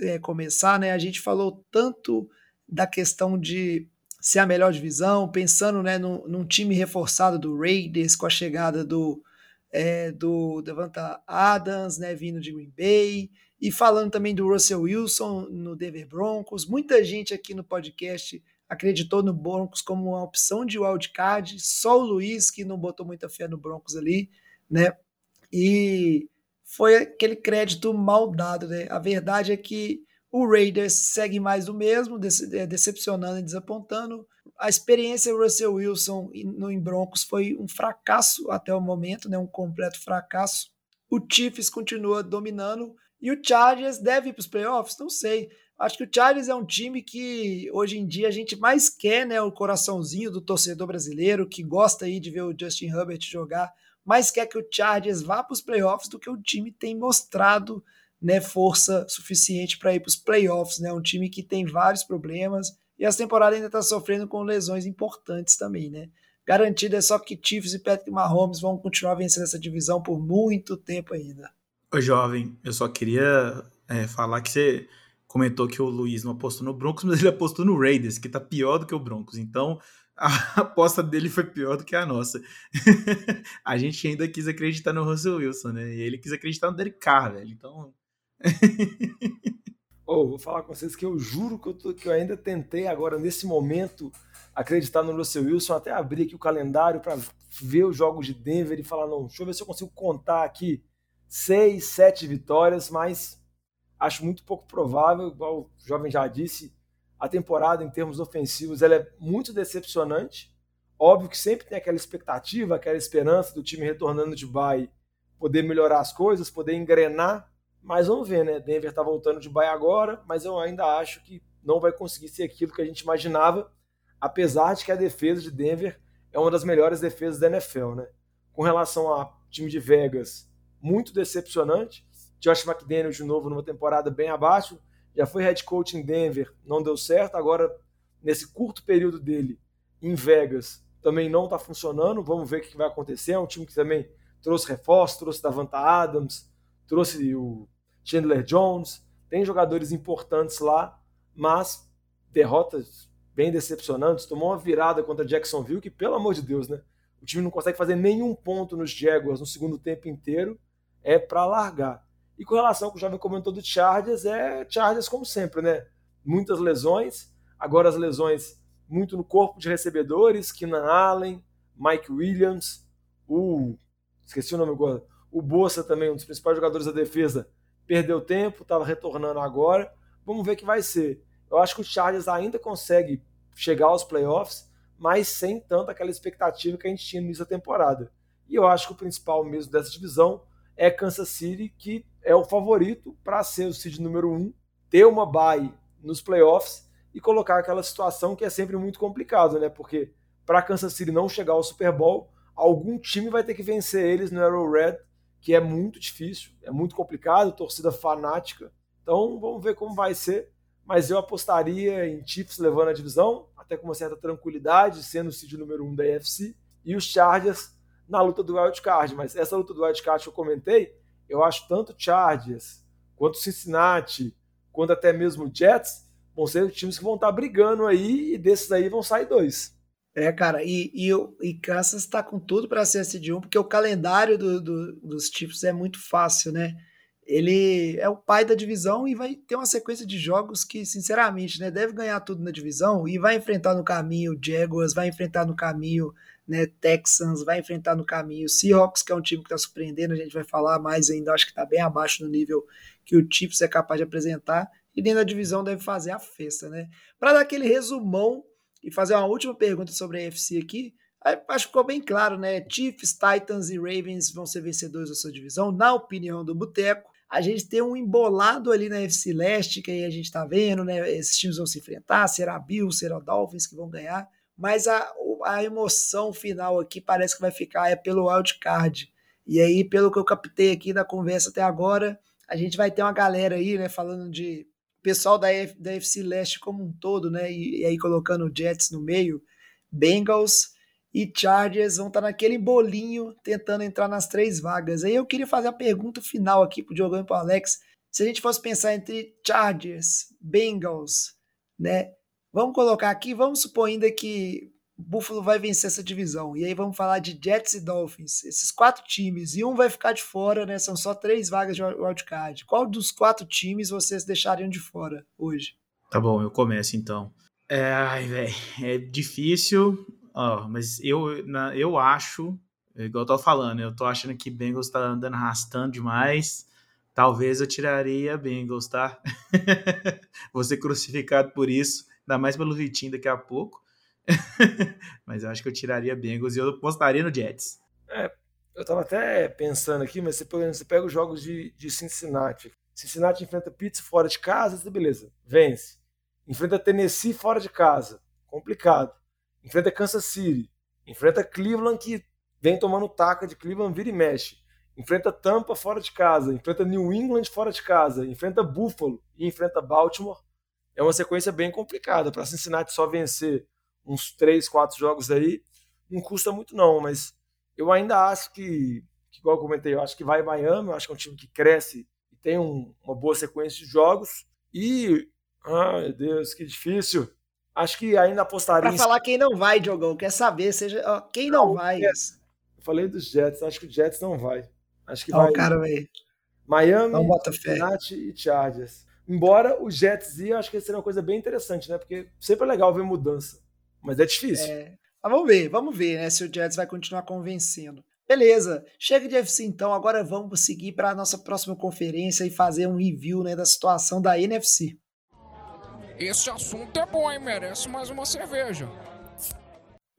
é, começar, né? A gente falou tanto da questão de ser a melhor divisão, pensando né, num, num time reforçado do Raiders com a chegada do, é, do Devonta Adams, né, vindo de Green Bay, e falando também do Russell Wilson no Denver Broncos. Muita gente aqui no podcast acreditou no Broncos como uma opção de wildcard, só o Luiz que não botou muita fé no Broncos ali, né? E foi aquele crédito mal dado, né? A verdade é que o Raiders segue mais do mesmo, é, decepcionando e desapontando. A experiência Russell Wilson no Broncos foi um fracasso até o momento, né? um completo fracasso. O Chiefs continua dominando e o Chargers deve ir para os playoffs? Não sei. Acho que o Chargers é um time que hoje em dia a gente mais quer, né? O coraçãozinho do torcedor brasileiro que gosta aí de ver o Justin Herbert jogar, mais quer que o Chargers vá para os playoffs do que o time tem mostrado né, força suficiente para ir para os playoffs, né? Um time que tem vários problemas e essa temporada ainda está sofrendo com lesões importantes também, né? Garantido é só que Chiefs e Patrick Mahomes vão continuar vencendo essa divisão por muito tempo ainda. Ô jovem, eu só queria é, falar que você comentou que o Luiz não apostou no Broncos, mas ele apostou no Raiders, que tá pior do que o Broncos. Então, a aposta dele foi pior do que a nossa. a gente ainda quis acreditar no Russell Wilson, né? E ele quis acreditar no Derek Carr, velho. Então, oh, vou falar com vocês que eu juro que eu, tô, que eu ainda tentei agora, nesse momento, acreditar no Russell Wilson, até abrir aqui o calendário para ver os jogos de Denver e falar, não, deixa eu ver se eu consigo contar aqui seis, sete vitórias, mas acho muito pouco provável, igual o jovem já disse, a temporada em termos ofensivos ela é muito decepcionante. Óbvio que sempre tem aquela expectativa, aquela esperança do time retornando de bye poder melhorar as coisas, poder engrenar mas vamos ver, né? Denver está voltando de baia agora, mas eu ainda acho que não vai conseguir ser aquilo que a gente imaginava, apesar de que a defesa de Denver é uma das melhores defesas da NFL, né? Com relação ao time de Vegas, muito decepcionante. Josh McDaniel de novo numa temporada bem abaixo, já foi head coach em Denver, não deu certo. Agora, nesse curto período dele em Vegas, também não está funcionando. Vamos ver o que vai acontecer. É um time que também trouxe reforços, trouxe Davanta Adams, trouxe o Chandler Jones, tem jogadores importantes lá, mas derrotas bem decepcionantes. Tomou uma virada contra Jacksonville, que pelo amor de Deus, né? O time não consegue fazer nenhum ponto nos Jaguars no segundo tempo inteiro, é para largar. E com relação ao que o jovem comentou do Chargers, é Chargers como sempre, né? Muitas lesões, agora as lesões muito no corpo de recebedores, Keenan Allen, Mike Williams, O. Esqueci o nome agora. O Bolsa também, um dos principais jogadores da defesa, perdeu tempo, estava retornando agora. Vamos ver o que vai ser. Eu acho que o Chargers ainda consegue chegar aos playoffs, mas sem tanta aquela expectativa que a gente tinha no início da temporada. E eu acho que o principal mesmo dessa divisão é Kansas City, que é o favorito para ser o seed número um, ter uma bye nos playoffs e colocar aquela situação que é sempre muito complicado, né? Porque para Kansas City não chegar ao Super Bowl, algum time vai ter que vencer eles no Arrowhead, que é muito difícil, é muito complicado, torcida fanática. Então vamos ver como vai ser. Mas eu apostaria em Chiefs levando a divisão, até com uma certa tranquilidade, sendo o seed número um da AFC, e os Chargers na luta do wild card. Mas essa luta do wild card que eu comentei, eu acho tanto Chargers quanto Cincinnati, quanto até mesmo Jets, vão ser times que vão estar brigando aí e desses aí vão sair dois. É, cara, e, e, e Kansas está com tudo para ser esse 1, porque o calendário do, do, dos Chiefs é muito fácil, né? Ele é o pai da divisão e vai ter uma sequência de jogos que, sinceramente, né, deve ganhar tudo na divisão e vai enfrentar no caminho Jaguars, vai enfrentar no caminho né, Texans, vai enfrentar no caminho Seahawks, que é um time que está surpreendendo, a gente vai falar mais ainda, acho que está bem abaixo do nível que o Chiefs é capaz de apresentar, e dentro da divisão deve fazer a festa, né? Para dar aquele resumão e fazer uma última pergunta sobre a AFC aqui. Acho que ficou bem claro, né? Chiefs, Titans e Ravens vão ser vencedores da sua divisão, na opinião do Boteco. A gente tem um embolado ali na FC Leste, que aí a gente tá vendo, né? Esses times vão se enfrentar, será Bills, será Dolphins que vão ganhar. Mas a, a emoção final aqui parece que vai ficar é pelo wildcard. E aí, pelo que eu captei aqui da conversa até agora, a gente vai ter uma galera aí, né, falando de pessoal da, F, da FC Leste como um todo, né? E, e, aí colocando Jets no meio, Bengals e Chargers vão estar tá naquele bolinho tentando entrar nas três vagas. Aí eu queria fazer a pergunta final aqui pro Diogão e pro Alex. Se a gente fosse pensar entre Chargers, Bengals, né? Vamos colocar aqui, vamos supor ainda que Buffalo vai vencer essa divisão. E aí vamos falar de Jets e Dolphins. Esses quatro times. E um vai ficar de fora, né? São só três vagas de wildcard. Qual dos quatro times vocês deixariam de fora hoje? Tá bom, eu começo então. É, ai, velho, é difícil, ó, mas eu, na, eu acho, igual eu tô falando, eu tô achando que Bengals tá andando arrastando demais. Talvez eu tiraria Bengals, tá? Vou ser crucificado por isso, ainda mais pelo Vitinho daqui a pouco. mas eu acho que eu tiraria Bengals e eu postaria no Jets. É, eu tava até pensando aqui, mas você pega, você pega os jogos de, de Cincinnati. Cincinnati enfrenta Pittsburgh fora de casa, beleza, vence. Enfrenta Tennessee fora de casa, complicado. Enfrenta Kansas City. Enfrenta Cleveland, que vem tomando taca de Cleveland, vira e mexe. Enfrenta Tampa fora de casa. Enfrenta New England fora de casa. Enfrenta Buffalo e enfrenta Baltimore. É uma sequência bem complicada. Para Cincinnati só vencer uns 3, 4 jogos aí, não custa muito não, mas eu ainda acho que, que igual eu comentei, eu acho que vai Miami, eu acho que é um time que cresce e tem um, uma boa sequência de jogos, e, ai Deus, que difícil, acho que ainda apostaria... Para falar quem não vai, Diogão, quer saber, seja ó, quem não, não vai... Eu falei dos Jets, acho que o Jets não vai. Acho que vai... cara. Miami, Cincinnati e Chargers. Embora o Jets eu acho que seria uma coisa bem interessante, né? Porque sempre é legal ver mudança. Mas é difícil. É, mas vamos ver, vamos ver, né? Se o Jets vai continuar convencendo. Beleza, chega de FC então, agora vamos seguir para a nossa próxima conferência e fazer um review né, da situação da NFC. Esse assunto é bom, hein? Merece mais uma cerveja.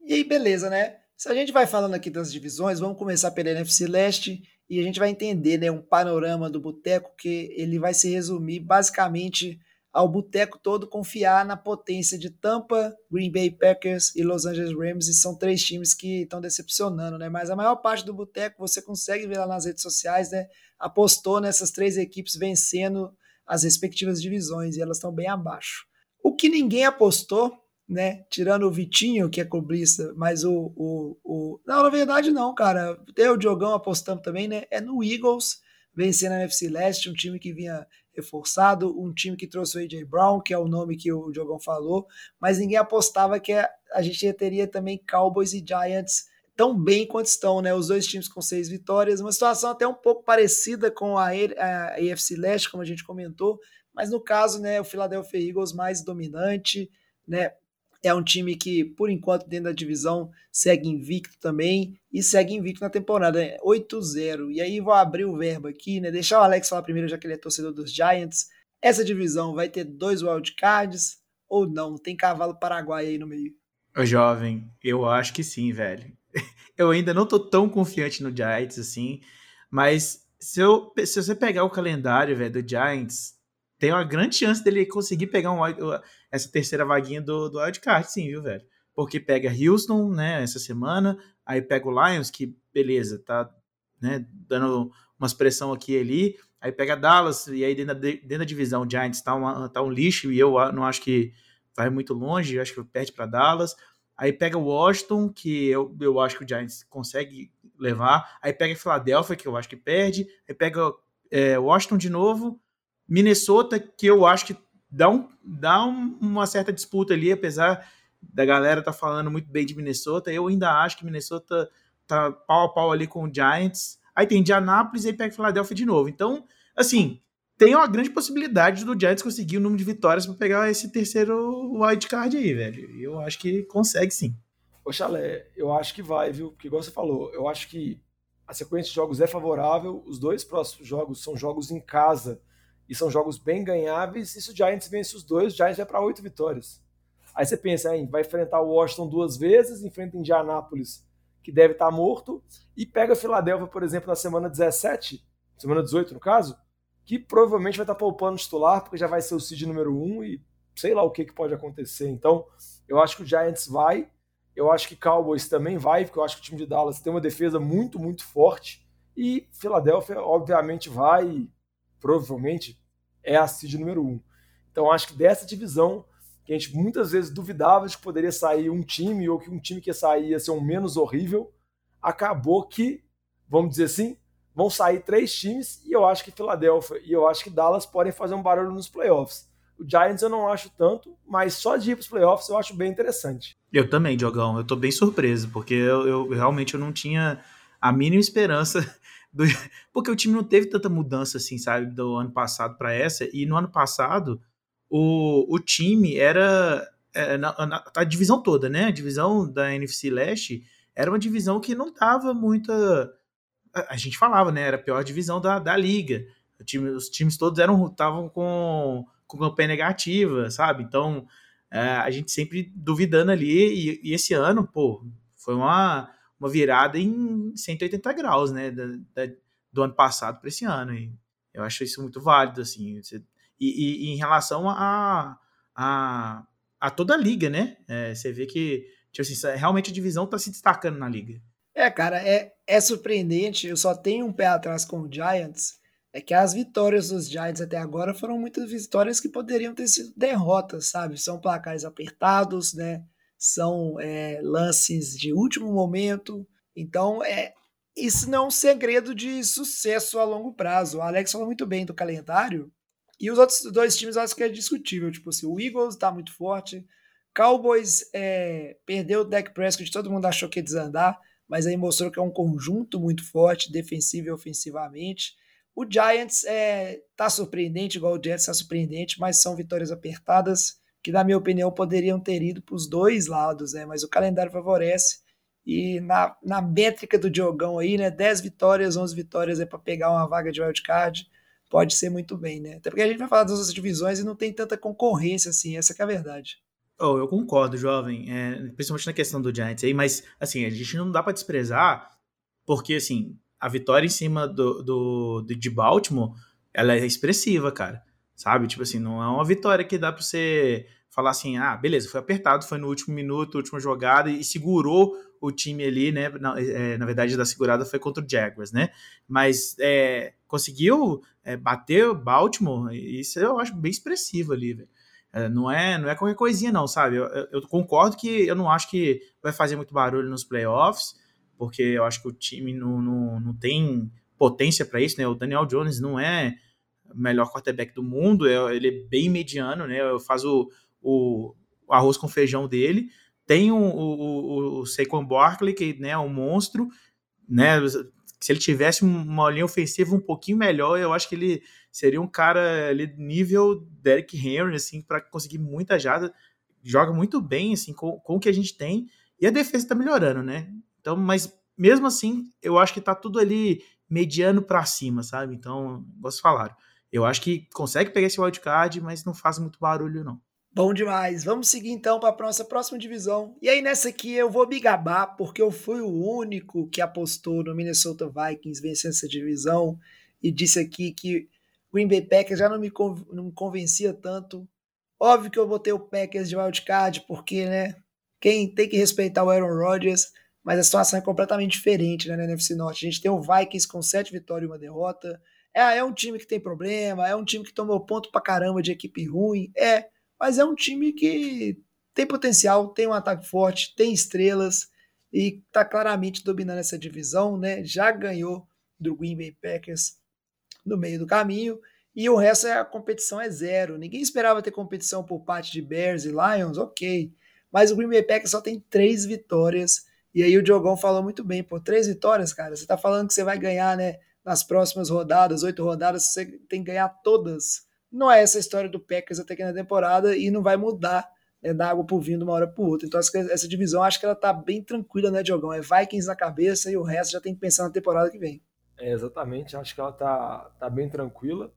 E aí, beleza, né? Se a gente vai falando aqui das divisões, vamos começar pela NFC Leste e a gente vai entender né, um panorama do boteco que ele vai se resumir basicamente ao boteco todo confiar na potência de Tampa, Green Bay Packers e Los Angeles Rams, e são três times que estão decepcionando, né? Mas a maior parte do boteco você consegue ver lá nas redes sociais, né? Apostou nessas três equipes vencendo as respectivas divisões e elas estão bem abaixo. O que ninguém apostou, né? Tirando o Vitinho, que é cobrista, mas o, o, o. Não, na verdade, não, cara. Tem o Diogão apostando também, né? É no Eagles vencendo a NFC Leste, um time que vinha reforçado, um time que trouxe o AJ Brown, que é o nome que o Diogão falou, mas ninguém apostava que a gente teria também Cowboys e Giants tão bem quanto estão, né? Os dois times com seis vitórias, uma situação até um pouco parecida com a, a AFC Leste, como a gente comentou, mas no caso, né, o Philadelphia Eagles mais dominante, né? É um time que, por enquanto, dentro da divisão, segue invicto também e segue invicto na temporada, né? 8-0. E aí vou abrir o verbo aqui, né? Deixar o Alex falar primeiro, já que ele é torcedor dos Giants. Essa divisão vai ter dois wildcards ou não? Tem cavalo paraguai aí no meio. Ô, jovem, eu acho que sim, velho. Eu ainda não tô tão confiante no Giants assim, mas se, eu, se você pegar o calendário, velho, do Giants, tem uma grande chance dele conseguir pegar um, essa terceira vaguinha do, do wildcard, sim, viu, velho? Porque pega Houston, né, essa semana, aí pega o Lions, que beleza, tá né, dando uma expressão aqui e ali, aí pega Dallas, e aí dentro da, dentro da divisão o Giants tá, uma, tá um lixo, e eu não acho que vai muito longe, eu acho que perde para Dallas, aí pega o Washington, que eu, eu acho que o Giants consegue levar, aí pega Philadelphia, que eu acho que perde, aí pega é, Washington de novo, Minnesota, que eu acho que dá, um, dá um, uma certa disputa ali, apesar da galera tá falando muito bem de Minnesota, eu ainda acho que Minnesota tá pau a pau ali com o Giants. Aí tem Indianapolis e aí pega Philadelphia de novo. Então, assim, tem uma grande possibilidade do Giants conseguir o número de vitórias para pegar esse terceiro wild card aí, velho. Eu acho que consegue sim. Ô, Chalé, eu acho que vai, viu? Porque, igual você falou, eu acho que a sequência de jogos é favorável. Os dois próximos jogos são jogos em casa e são jogos bem ganháveis. E se o Giants vence os dois, o Giants vai para oito vitórias. Aí você pensa, hein, vai enfrentar o Washington duas vezes, enfrenta Indianápolis, que deve estar tá morto, e pega Filadélfia, por exemplo, na semana 17, semana 18 no caso, que provavelmente vai estar tá poupando o titular, porque já vai ser o seed número 1 e sei lá o que, que pode acontecer. Então, eu acho que o Giants vai, eu acho que Cowboys também vai, porque eu acho que o time de Dallas tem uma defesa muito, muito forte, e Filadélfia, obviamente, vai, provavelmente é a seed número um. Então acho que dessa divisão, que a gente muitas vezes duvidava de que poderia sair um time, ou que um time que ia sair ia ser um menos horrível, acabou que, vamos dizer assim, vão sair três times, e eu acho que Filadélfia e eu acho que Dallas podem fazer um barulho nos playoffs. O Giants eu não acho tanto, mas só de ir para os playoffs eu acho bem interessante. Eu também, Diogão. Eu tô bem surpreso, porque eu, eu realmente eu não tinha a mínima esperança do, porque o time não teve tanta mudança assim, sabe, do ano passado para essa. E no ano passado, o, o time era. É, na, na, a divisão toda, né? A divisão da NFC Leste era uma divisão que não tava muita. A, a gente falava, né? Era a pior divisão da, da liga. Time, os times todos eram estavam com, com campanha negativa, sabe? Então é, a gente sempre duvidando ali. E, e esse ano, pô, foi uma uma virada em 180 graus, né, da, da, do ano passado para esse ano. E eu acho isso muito válido, assim. E, e, em relação a, a, a, toda a liga, né? É, você vê que tipo assim, realmente a divisão está se destacando na liga. É, cara, é, é surpreendente. Eu só tenho um pé atrás com o Giants. É que as vitórias dos Giants até agora foram muitas vitórias que poderiam ter sido derrotas, sabe? São placares apertados, né? São é, lances de último momento. Então, é, isso não é um segredo de sucesso a longo prazo. O Alex falou muito bem do calendário. E os outros dois times eu acho que é discutível. Tipo assim, o Eagles está muito forte. Cowboys é, perdeu o Dak Prescott, todo mundo achou que ia desandar, mas aí mostrou que é um conjunto muito forte, defensivo e ofensivamente. O Giants é, tá surpreendente, igual o Jets está surpreendente, mas são vitórias apertadas que na minha opinião poderiam ter ido para os dois lados, né? Mas o calendário favorece e na, na métrica do Diogão aí, né? 10 vitórias, 11 vitórias é para pegar uma vaga de wildcard, pode ser muito bem, né? Até porque a gente vai falar das outras divisões e não tem tanta concorrência assim, essa é a verdade. Oh, eu concordo, jovem, é, principalmente na questão do Giants aí, mas assim, a gente não dá para desprezar, porque assim, a vitória em cima do, do, do de Baltimore, ela é expressiva, cara sabe? Tipo assim, não é uma vitória que dá para você falar assim, ah, beleza, foi apertado, foi no último minuto, última jogada e segurou o time ali, né? Na, é, na verdade, da segurada foi contra o Jaguars, né? Mas é, conseguiu é, bater o Baltimore, isso eu acho bem expressivo ali, velho. É, não é, não é qualquer coisinha, não, sabe? Eu, eu, concordo que eu não acho que vai fazer muito barulho nos playoffs, porque eu acho que o time não, não, não tem potência para isso, né? O Daniel Jones não é melhor quarterback do mundo, é, ele é bem mediano, né? Faz o, o, arroz com feijão dele. Tem o, o, o Saquon Barkley, que né, é um monstro, né? Se ele tivesse uma linha ofensiva um pouquinho melhor, eu acho que ele seria um cara ali, nível Derrick Henry, assim, para conseguir muita jada, joga muito bem, assim, com, com o que a gente tem, e a defesa tá melhorando, né? Então, mas mesmo assim, eu acho que tá tudo ali mediano para cima, sabe? Então, vocês falaram. Eu acho que consegue pegar esse wildcard, mas não faz muito barulho, não. Bom demais. Vamos seguir então para a nossa próxima divisão. E aí nessa aqui eu vou me gabar porque eu fui o único que apostou no Minnesota Vikings vencendo essa divisão e disse aqui que o Green Bay Packers já não me, não me convencia tanto. Óbvio que eu botei o Packers de wildcard porque, né, quem tem que respeitar o Aaron Rodgers, mas a situação é completamente diferente né, na NFC Norte. A gente tem o Vikings com sete vitórias e uma derrota. É, é um time que tem problema, é um time que tomou ponto pra caramba de equipe ruim, é, mas é um time que tem potencial, tem um ataque forte, tem estrelas e está claramente dominando essa divisão, né? Já ganhou do Green Bay Packers no meio do caminho e o resto é a competição é zero. Ninguém esperava ter competição por parte de Bears e Lions, ok, mas o Green Bay Packers só tem três vitórias e aí o Diogão falou muito bem, pô, três vitórias, cara. Você tá falando que você vai ganhar, né? Nas próximas rodadas, oito rodadas, você tem que ganhar todas não é essa a história do Packers até aqui na temporada e não vai mudar né, da água pro vinho de uma hora para outra. Então essa divisão acho que ela tá bem tranquila, né, Diogão? É Vikings na cabeça e o resto já tem que pensar na temporada que vem. É, exatamente, acho que ela tá, tá bem tranquila,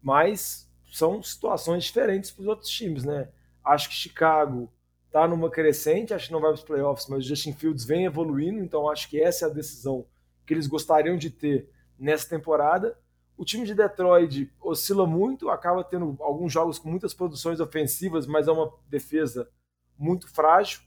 mas são situações diferentes para os outros times, né? Acho que Chicago tá numa crescente, acho que não vai para os playoffs, mas o Justin Fields vem evoluindo, então acho que essa é a decisão que eles gostariam de ter nessa temporada. O time de Detroit oscila muito, acaba tendo alguns jogos com muitas produções ofensivas, mas é uma defesa muito frágil.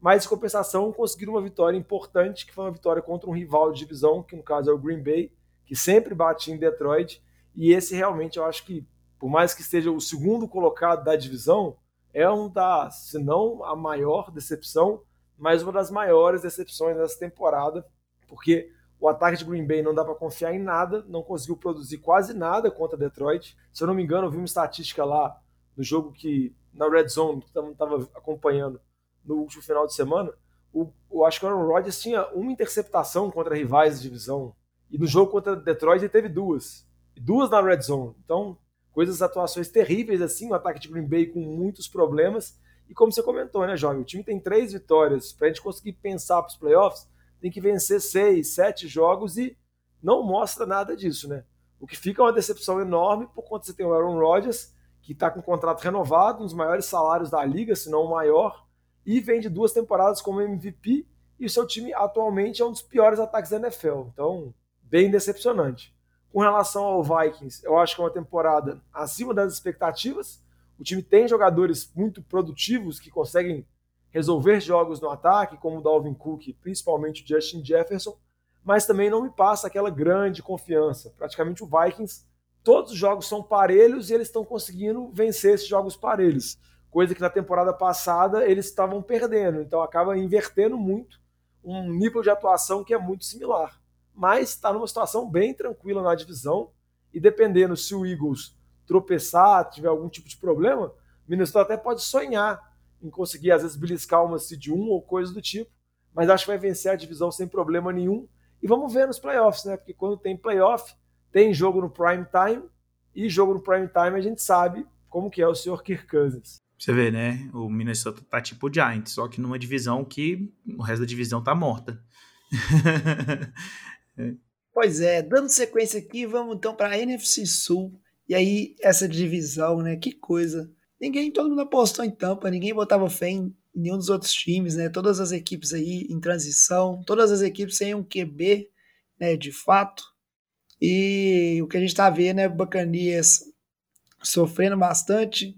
Mas, em compensação, conseguiram uma vitória importante, que foi uma vitória contra um rival de divisão, que no caso é o Green Bay, que sempre bate em Detroit. E esse realmente eu acho que, por mais que esteja o segundo colocado da divisão, é um da, se não a maior decepção, mas uma das maiores decepções dessa temporada, porque o ataque de Green Bay não dá para confiar em nada, não conseguiu produzir quase nada contra Detroit. Se eu não me engano, eu vi uma estatística lá no jogo que na Red Zone, que estava acompanhando no último final de semana. O, acho que o Aaron Rodgers tinha uma interceptação contra rivais de divisão. E no jogo contra Detroit ele teve duas. Duas na Red Zone. Então, coisas, atuações terríveis assim, o ataque de Green Bay com muitos problemas. E como você comentou, né, Jovem? O time tem três vitórias. Para a gente conseguir pensar para os playoffs, tem que vencer seis, sete jogos e não mostra nada disso, né? O que fica é uma decepção enorme por conta de você ter o Aaron Rodgers, que está com um contrato renovado, um dos maiores salários da liga, se não o maior, e vem de duas temporadas como MVP, e o seu time atualmente é um dos piores ataques da NFL. Então, bem decepcionante. Com relação ao Vikings, eu acho que é uma temporada acima das expectativas. O time tem jogadores muito produtivos que conseguem resolver jogos no ataque, como o Dalvin Cook, principalmente o Justin Jefferson, mas também não me passa aquela grande confiança. Praticamente o Vikings, todos os jogos são parelhos e eles estão conseguindo vencer esses jogos parelhos, coisa que na temporada passada eles estavam perdendo, então acaba invertendo muito um nível de atuação que é muito similar. Mas está numa situação bem tranquila na divisão e dependendo se o Eagles tropeçar, tiver algum tipo de problema, Minnesota até pode sonhar em conseguir, às vezes, beliscar uma seed 1 ou coisa do tipo, mas acho que vai vencer a divisão sem problema nenhum. E vamos ver nos playoffs, né? Porque quando tem playoff, tem jogo no prime time, e jogo no prime time a gente sabe como que é o senhor Kirk Cousins. Você vê, né? O Minnesota tá tipo o Giants, só que numa divisão que o resto da divisão tá morta. Pois é, dando sequência aqui, vamos então para a NFC Sul. E aí, essa divisão, né? Que coisa ninguém, todo mundo apostou em Tampa, ninguém botava fé em nenhum dos outros times, né? Todas as equipes aí em transição, todas as equipes sem um QB, né, de fato. E o que a gente tá vendo é Bacanias sofrendo bastante,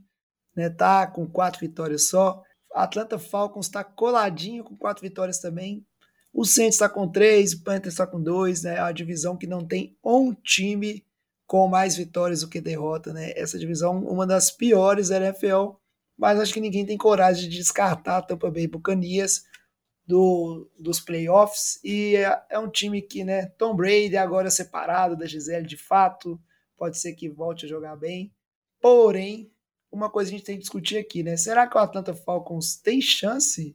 né? Tá com quatro vitórias só. Atlanta Falcons está coladinho com quatro vitórias também. O Saints está com três, o Panthers está com dois, né? É a divisão que não tem um time com mais vitórias do que derrota, né? Essa divisão, uma das piores da NFL, mas acho que ninguém tem coragem de descartar a Tampa Bay Buccaneers do, dos playoffs e é, é, um time que, né, Tom Brady agora separado da Gisele de fato, pode ser que volte a jogar bem, porém, uma coisa a gente tem que discutir aqui, né? Será que o Atlanta Falcons tem chance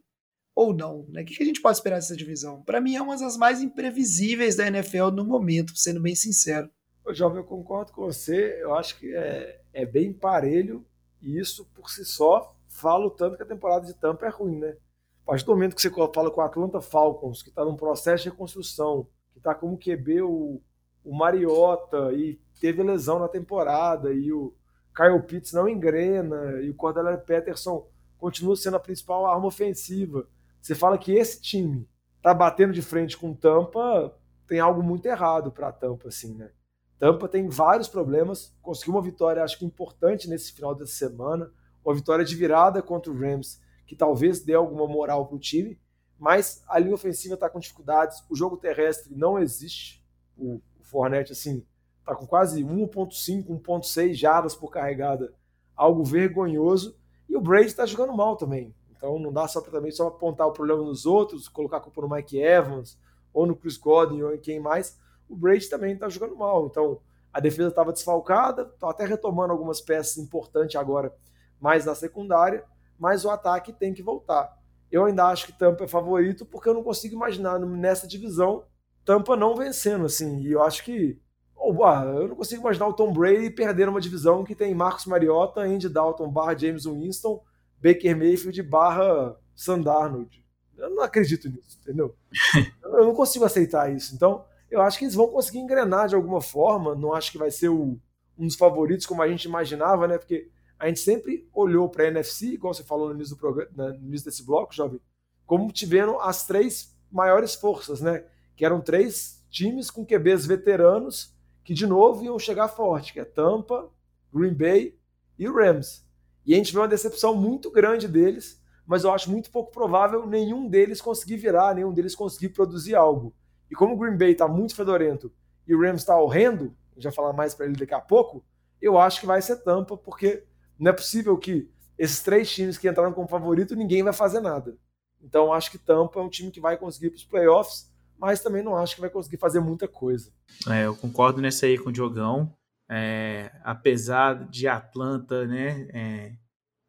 ou não? Né? O que a gente pode esperar dessa divisão? Para mim é uma das mais imprevisíveis da NFL no momento, sendo bem sincero. Jovem, eu concordo com você. Eu acho que é, é bem parelho e isso por si só falo tanto que a temporada de Tampa é ruim, né? A partir do momento que você fala com o Atlanta Falcons, que está num processo de reconstrução, que está como QB o, o Mariota e teve lesão na temporada, e o Kyle Pitts não engrena, e o Cordell Peterson continua sendo a principal arma ofensiva. Você fala que esse time tá batendo de frente com Tampa, tem algo muito errado para Tampa, assim, né? Tampa tem vários problemas, conseguiu uma vitória, acho que importante nesse final dessa semana, uma vitória de virada contra o Rams, que talvez dê alguma moral para o time, mas a linha ofensiva está com dificuldades, o jogo terrestre não existe, o, o assim, está com quase 1.5, 1.6 jardas por carregada, algo vergonhoso, e o Brady está jogando mal também, então não dá só para também só apontar o problema nos outros, colocar a culpa no Mike Evans, ou no Chris Godwin, ou em quem mais, o Brady também está jogando mal. Então, a defesa estava desfalcada, está até retomando algumas peças importantes agora, mais na secundária, mas o ataque tem que voltar. Eu ainda acho que Tampa é favorito porque eu não consigo imaginar nessa divisão Tampa não vencendo, assim. E eu acho que. Oh, ah, eu não consigo imaginar o Tom Brady perder uma divisão que tem Marcos Mariota, Andy Dalton barra James Winston, Baker Mayfield barra Sandarnold. Eu não acredito nisso, entendeu? eu não consigo aceitar isso. Então, eu acho que eles vão conseguir engrenar de alguma forma. Não acho que vai ser o, um dos favoritos como a gente imaginava, né? Porque a gente sempre olhou para a NFC, igual você falou no início, do programa, né, no início desse bloco, jovem, como tiveram as três maiores forças, né? Que eram três times com QBs veteranos que de novo iam chegar forte, que é Tampa, Green Bay e Rams. E a gente vê uma decepção muito grande deles, mas eu acho muito pouco provável nenhum deles conseguir virar, nenhum deles conseguir produzir algo. E como o Green Bay está muito fedorento e o Rams está horrendo, já falar mais para ele daqui a pouco, eu acho que vai ser tampa, porque não é possível que esses três times que entraram como favorito, ninguém vai fazer nada. Então acho que Tampa é um time que vai conseguir para os playoffs, mas também não acho que vai conseguir fazer muita coisa. É, eu concordo nessa aí com o Diogão. É, apesar de Atlanta, né, é,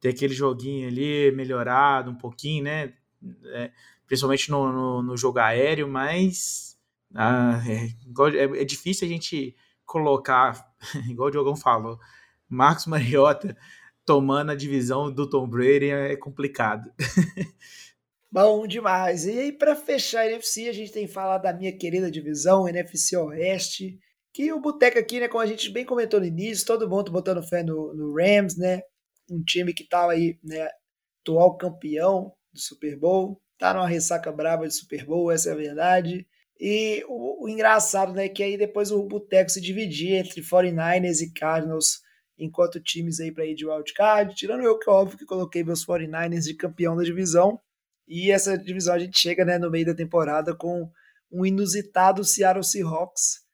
ter aquele joguinho ali melhorado um pouquinho, né, é, principalmente no, no, no, jogo aéreo, mas ah, é, é, é, difícil a gente colocar, igual o Diogão falou, Marcos Mariota tomando a divisão do Tom Brady é complicado. Bom demais. E aí, para fechar a NFC, a gente tem que falar da minha querida divisão, NFC Oeste, que o Boteco aqui, né, como a gente bem comentou no início, todo mundo botando fé no, no Rams, né? Um time que tava aí, né, atual campeão do Super Bowl, tá numa ressaca brava de Super Bowl, essa é a verdade. E o, o engraçado, né, que aí depois o Boteco se dividia entre 49ers e Cardinals, enquanto times aí para ir de wildcard, tirando eu que óbvio que coloquei meus 49ers de campeão da divisão. E essa divisão a gente chega, né, no meio da temporada com um inusitado Seattle Seahawks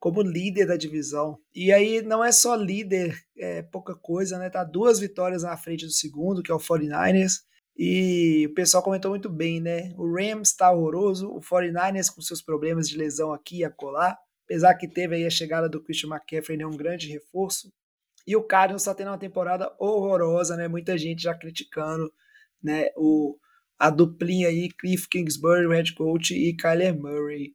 como líder da divisão. E aí não é só líder, é pouca coisa, né? Tá duas vitórias na frente do segundo, que é o 49ers. E o pessoal comentou muito bem, né? O Rams está horroroso, o 49ers com seus problemas de lesão aqui e acolá, apesar que teve aí a chegada do Christian McCaffrey, né? um grande reforço. E o Cardinals está tendo uma temporada horrorosa, né? Muita gente já criticando, né? O, a duplinha aí, Cliff Kingsbury, o head coach, e Kyler Murray.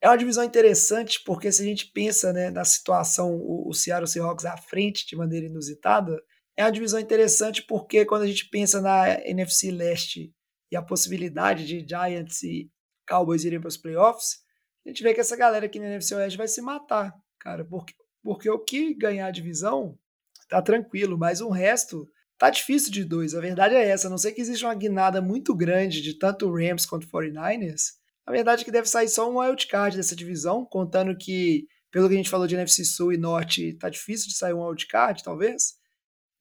É uma divisão interessante porque se a gente pensa né, na situação, o, o Seattle Seahawks à frente de maneira inusitada, é uma divisão interessante porque quando a gente pensa na NFC Leste e a possibilidade de Giants e Cowboys irem para os playoffs, a gente vê que essa galera aqui na NFC Oeste vai se matar, cara, porque, porque o que ganhar a divisão tá tranquilo, mas o resto tá difícil de dois. A verdade é essa, a não sei que existe uma guinada muito grande de tanto Rams quanto 49ers. A verdade é que deve sair só um wildcard dessa divisão, contando que, pelo que a gente falou de NFC Sul e Norte, tá difícil de sair um wildcard, talvez.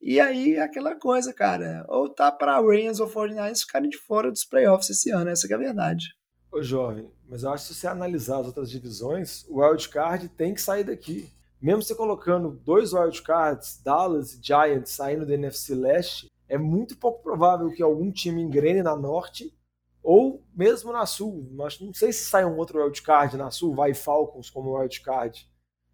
E aí, aquela coisa, cara, ou tá para Rams ou 49ers ficarem de fora dos playoffs esse ano, essa é a verdade. Ô, jovem, mas eu acho que se você analisar as outras divisões, o wildcard tem que sair daqui. Mesmo você colocando dois wildcards, Dallas e Giants, saindo da NFC Leste, é muito pouco provável que algum time engrene na Norte ou mesmo na Sul. Mas não sei se sai um outro wildcard na Sul, vai Falcons como wildcard.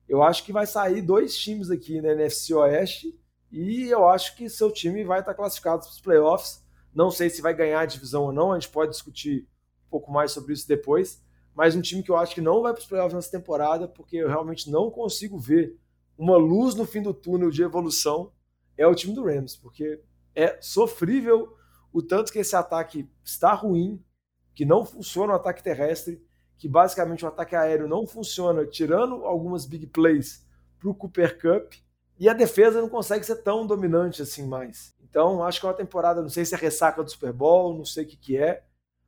Eu acho que vai sair dois times aqui na NFC Oeste e eu acho que seu time vai estar classificado para os playoffs. Não sei se vai ganhar a divisão ou não, a gente pode discutir um pouco mais sobre isso depois. Mas um time que eu acho que não vai para os playoffs nessa temporada, porque eu realmente não consigo ver uma luz no fim do túnel de evolução, é o time do Rams, porque é sofrível o tanto que esse ataque está ruim, que não funciona o ataque terrestre, que basicamente o ataque aéreo não funciona, tirando algumas big plays para o Cooper Cup, e a defesa não consegue ser tão dominante assim mais. Então, acho que é uma temporada, não sei se é ressaca do Super Bowl, não sei o que, que é,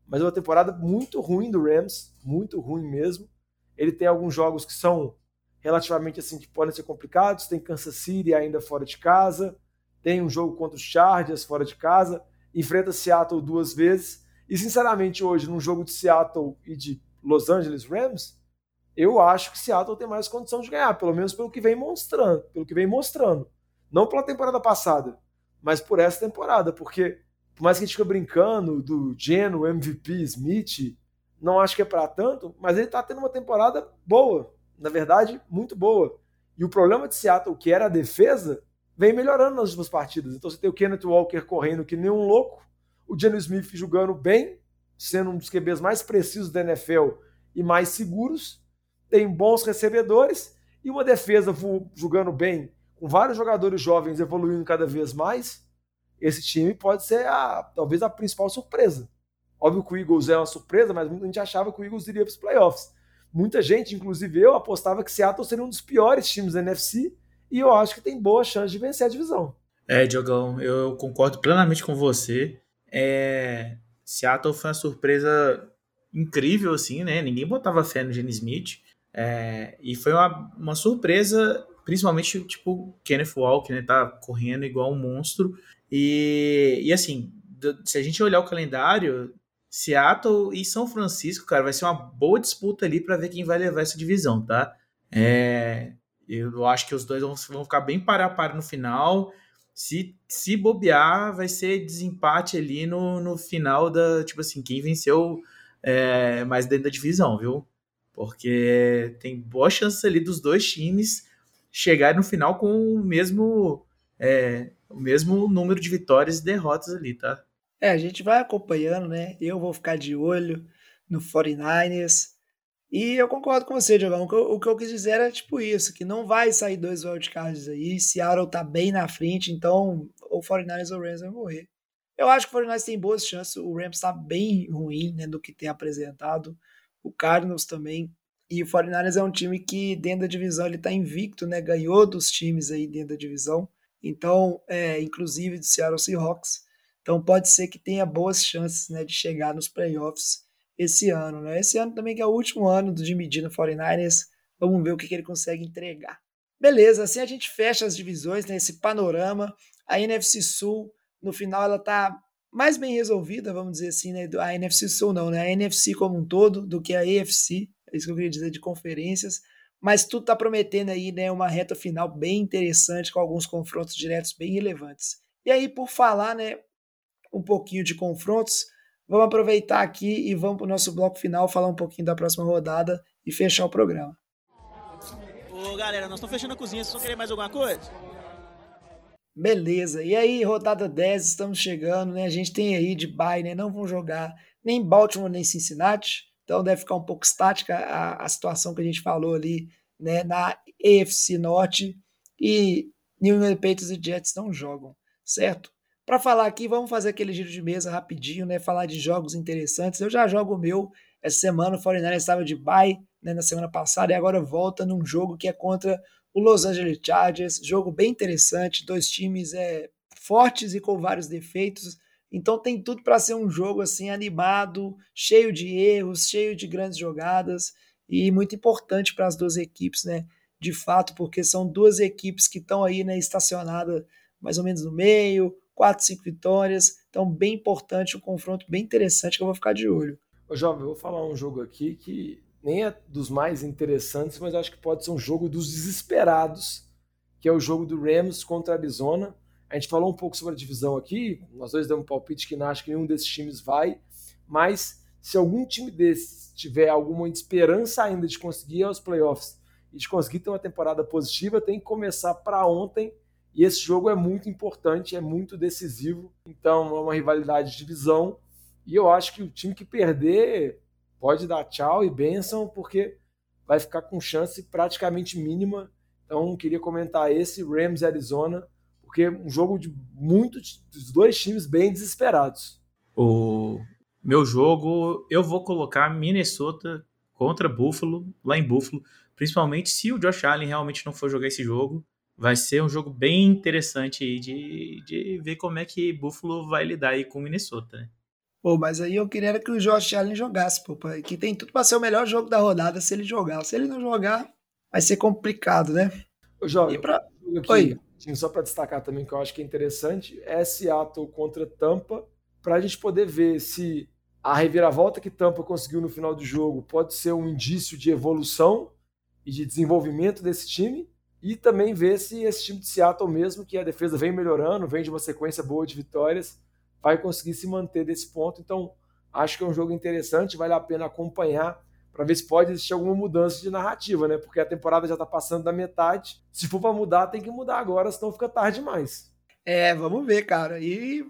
mas é uma temporada muito ruim do Rams, muito ruim mesmo. Ele tem alguns jogos que são relativamente assim que podem ser complicados, tem Kansas City ainda fora de casa, tem um jogo contra os Chargers fora de casa, enfrenta Seattle duas vezes. E sinceramente, hoje, num jogo de Seattle e de Los Angeles Rams, eu acho que Seattle tem mais condição de ganhar, pelo menos pelo que vem mostrando, pelo que vem mostrando. Não pela temporada passada, mas por essa temporada, porque por mais que a gente fique brincando do Geno, MVP, Smith, não acho que é para tanto, mas ele está tendo uma temporada boa, na verdade, muito boa. E o problema de Seattle, que era a defesa, vem melhorando nas últimas partidas. Então você tem o Kenneth Walker correndo que nem um louco, o Geno Smith jogando bem, sendo um dos QBs mais precisos da NFL e mais seguros, tem bons recebedores e uma defesa jogando bem, com vários jogadores jovens evoluindo cada vez mais esse time pode ser a, talvez a principal surpresa. Óbvio que o Eagles é uma surpresa, mas muita gente achava que o Eagles iria para os playoffs. Muita gente, inclusive eu, apostava que Seattle seria um dos piores times da NFC e eu acho que tem boa chance de vencer a divisão. É, Diogão, eu concordo plenamente com você. É... Seattle foi uma surpresa incrível, assim, né? Ninguém botava fé no Gene Smith. É... E foi uma, uma surpresa, principalmente, tipo, Kenneth Walker, né? Tá correndo igual um monstro. E, e assim, se a gente olhar o calendário, Seattle e São Francisco, cara, vai ser uma boa disputa ali para ver quem vai levar essa divisão, tá? É, eu acho que os dois vão, vão ficar bem para a par no final. Se, se bobear, vai ser desempate ali no, no final da. Tipo assim, quem venceu é, mais dentro da divisão, viu? Porque tem boa chance ali dos dois times chegarem no final com o mesmo. É, o mesmo número de vitórias e derrotas ali, tá? É, a gente vai acompanhando, né? Eu vou ficar de olho no 49ers. E eu concordo com você, Diogão. O que, eu, quis dizer era tipo isso, que não vai sair dois wildcards aí. Seattle tá bem na frente, então o 49ers ou o Rams vai morrer. Eu acho que o 49ers tem boas chances. O Rams tá bem ruim, né, do que tem apresentado. O Cardinals também. E o 49ers é um time que dentro da divisão ele tá invicto, né? Ganhou dos times aí dentro da divisão. Então, é, inclusive do Seattle Seahawks. Então pode ser que tenha boas chances né, de chegar nos playoffs esse ano. Né? Esse ano também que é o último ano do Jimmy G no 49ers. Vamos ver o que, que ele consegue entregar. Beleza, assim a gente fecha as divisões, né, esse panorama. A NFC Sul, no final, ela está mais bem resolvida, vamos dizer assim, né? A NFC Sul não, né? A NFC como um todo, do que a AFC, é isso que eu queria dizer de conferências mas tudo está prometendo aí né, uma reta final bem interessante, com alguns confrontos diretos bem relevantes. E aí, por falar né, um pouquinho de confrontos, vamos aproveitar aqui e vamos para o nosso bloco final, falar um pouquinho da próxima rodada e fechar o programa. Ô galera, nós estamos fechando a cozinha, vocês vão querer mais alguma coisa? Beleza, e aí, rodada 10, estamos chegando, né? A gente tem aí de bye, né? Não vão jogar nem Baltimore nem Cincinnati. Então deve ficar um pouco estática a, a situação que a gente falou ali né, na AFC Norte e New England Patriots e Jets não jogam, certo? Para falar aqui, vamos fazer aquele giro de mesa rapidinho, né? Falar de jogos interessantes. Eu já jogo o meu essa semana, o 49 estava de bye né, na semana passada e agora volta num jogo que é contra o Los Angeles Chargers. Jogo bem interessante, dois times é, fortes e com vários defeitos. Então tem tudo para ser um jogo assim animado, cheio de erros, cheio de grandes jogadas e muito importante para as duas equipes, né? De fato, porque são duas equipes que estão aí, né, estacionadas mais ou menos no meio, quatro, cinco vitórias. Então, bem importante, um confronto bem interessante que eu vou ficar de olho. Ô, Jovem, eu vou falar um jogo aqui que nem é dos mais interessantes, mas acho que pode ser um jogo dos desesperados, que é o jogo do Rams contra a Arizona. A gente falou um pouco sobre a divisão aqui, nós dois damos um palpite que não acho que nenhum desses times vai, mas se algum time desses tiver alguma esperança ainda de conseguir aos playoffs e de conseguir ter uma temporada positiva, tem que começar para ontem. E esse jogo é muito importante, é muito decisivo. Então é uma rivalidade de divisão. E eu acho que o time que perder pode dar tchau e benção, porque vai ficar com chance praticamente mínima. Então queria comentar esse Rams Arizona porque um jogo de muitos dos dois times bem desesperados. O meu jogo, eu vou colocar Minnesota contra Buffalo, lá em Buffalo, principalmente se o Josh Allen realmente não for jogar esse jogo. Vai ser um jogo bem interessante de, de ver como é que Buffalo vai lidar aí com Minnesota. Né? Pô, mas aí eu queria que o Josh Allen jogasse, pô, que tem tudo para ser o melhor jogo da rodada se ele jogar. Se ele não jogar, vai ser complicado, né? Eu jogo. E pra... aqui, Oi. Só para destacar também que eu acho que é interessante, é Seattle contra Tampa, para a gente poder ver se a reviravolta que Tampa conseguiu no final do jogo pode ser um indício de evolução e de desenvolvimento desse time, e também ver se esse time de Seattle mesmo, que a defesa vem melhorando, vem de uma sequência boa de vitórias, vai conseguir se manter desse ponto. Então, acho que é um jogo interessante, vale a pena acompanhar para ver se pode existir alguma mudança de narrativa, né? Porque a temporada já está passando da metade. Se for para mudar, tem que mudar agora, senão fica tarde demais. É, vamos ver, cara. E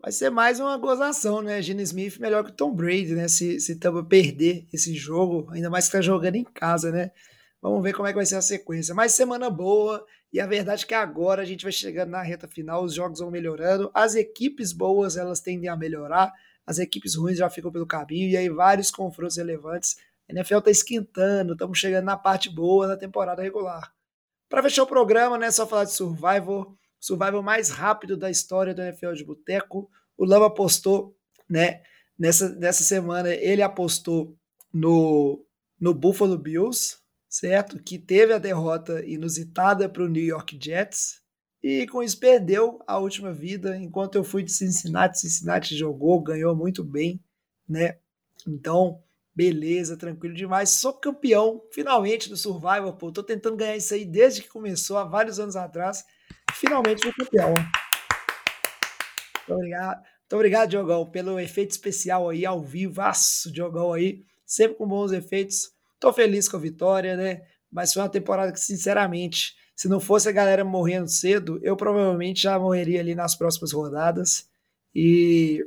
vai ser mais uma gozação, né? Gene Smith melhor que o Tom Brady, né? Se, se Tampa perder esse jogo, ainda mais que tá jogando em casa, né? Vamos ver como é que vai ser a sequência. Mais semana boa. E a verdade é que agora a gente vai chegando na reta final, os jogos vão melhorando, as equipes boas elas tendem a melhorar, as equipes ruins já ficam pelo caminho, e aí vários confrontos relevantes. A NFL está esquentando, estamos chegando na parte boa da temporada regular. Para fechar o programa, né, só falar de Survivor, Survivor mais rápido da história do NFL de Boteco. O Lama apostou, né, nessa, nessa semana, ele apostou no, no Buffalo Bills, certo? Que teve a derrota inusitada para o New York Jets e com isso perdeu a última vida. Enquanto eu fui de Cincinnati, Cincinnati jogou, ganhou muito bem, né? Então, beleza, tranquilo demais. Sou campeão finalmente do Survival, pô. Tô tentando ganhar isso aí desde que começou, há vários anos atrás. Finalmente sou campeão. Muito obrigado. Muito obrigado, Diogão, pelo efeito especial aí, ao vivaço, Diogão aí, sempre com bons efeitos. Tô feliz com a vitória, né? Mas foi uma temporada que, sinceramente, se não fosse a galera morrendo cedo, eu provavelmente já morreria ali nas próximas rodadas e,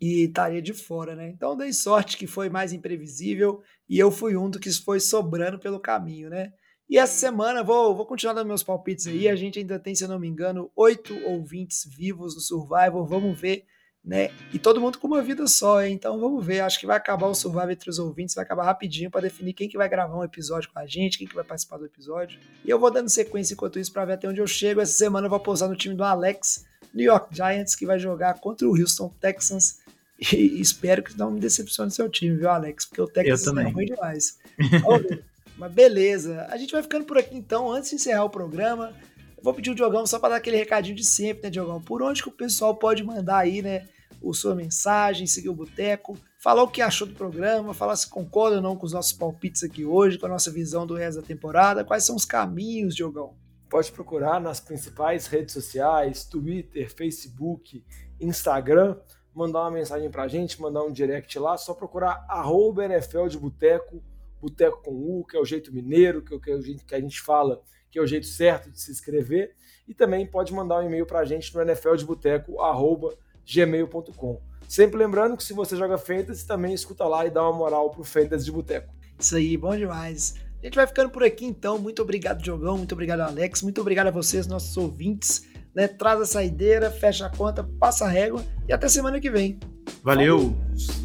e estaria de fora, né? Então dei sorte que foi mais imprevisível e eu fui um do que foi sobrando pelo caminho, né? E essa semana vou, vou continuar dando meus palpites aí. A gente ainda tem, se eu não me engano, oito ouvintes vivos no Survivor. Vamos ver né? E todo mundo com uma vida só, hein? então vamos ver. Acho que vai acabar o Survival entre os ouvintes, vai acabar rapidinho para definir quem que vai gravar um episódio com a gente, quem que vai participar do episódio. E eu vou dando sequência enquanto isso para ver até onde eu chego. Essa semana eu vou pousar no time do Alex, New York Giants, que vai jogar contra o Houston Texans. E espero que não me decepcione seu time, viu, Alex? Porque o Texas é ruim demais. Mas beleza. A gente vai ficando por aqui então. Antes de encerrar o programa, vou pedir o Diogão só para dar aquele recadinho de sempre, né, Diogão? Por onde que o pessoal pode mandar aí, né? o sua mensagem, seguir o Boteco, falar o que achou do programa, falar se concorda ou não com os nossos palpites aqui hoje, com a nossa visão do resto da temporada, quais são os caminhos, Diogão? Pode procurar nas principais redes sociais, Twitter, Facebook, Instagram, mandar uma mensagem pra gente, mandar um direct lá, só procurar arroba NFL de Boteco, Boteco com U, que é o jeito mineiro, que é o jeito que a gente fala, que é o jeito certo de se inscrever, e também pode mandar um e-mail pra gente no NFL de Boteco, arroba gmail.com. Sempre lembrando que se você joga Fantasy, também escuta lá e dá uma moral pro Fantasy de Boteco. Isso aí, bom demais. A gente vai ficando por aqui então. Muito obrigado, Diogão. Muito obrigado, Alex. Muito obrigado a vocês, nossos ouvintes. Né? Traz a saideira, fecha a conta, passa a régua e até semana que vem. Valeu! Falou.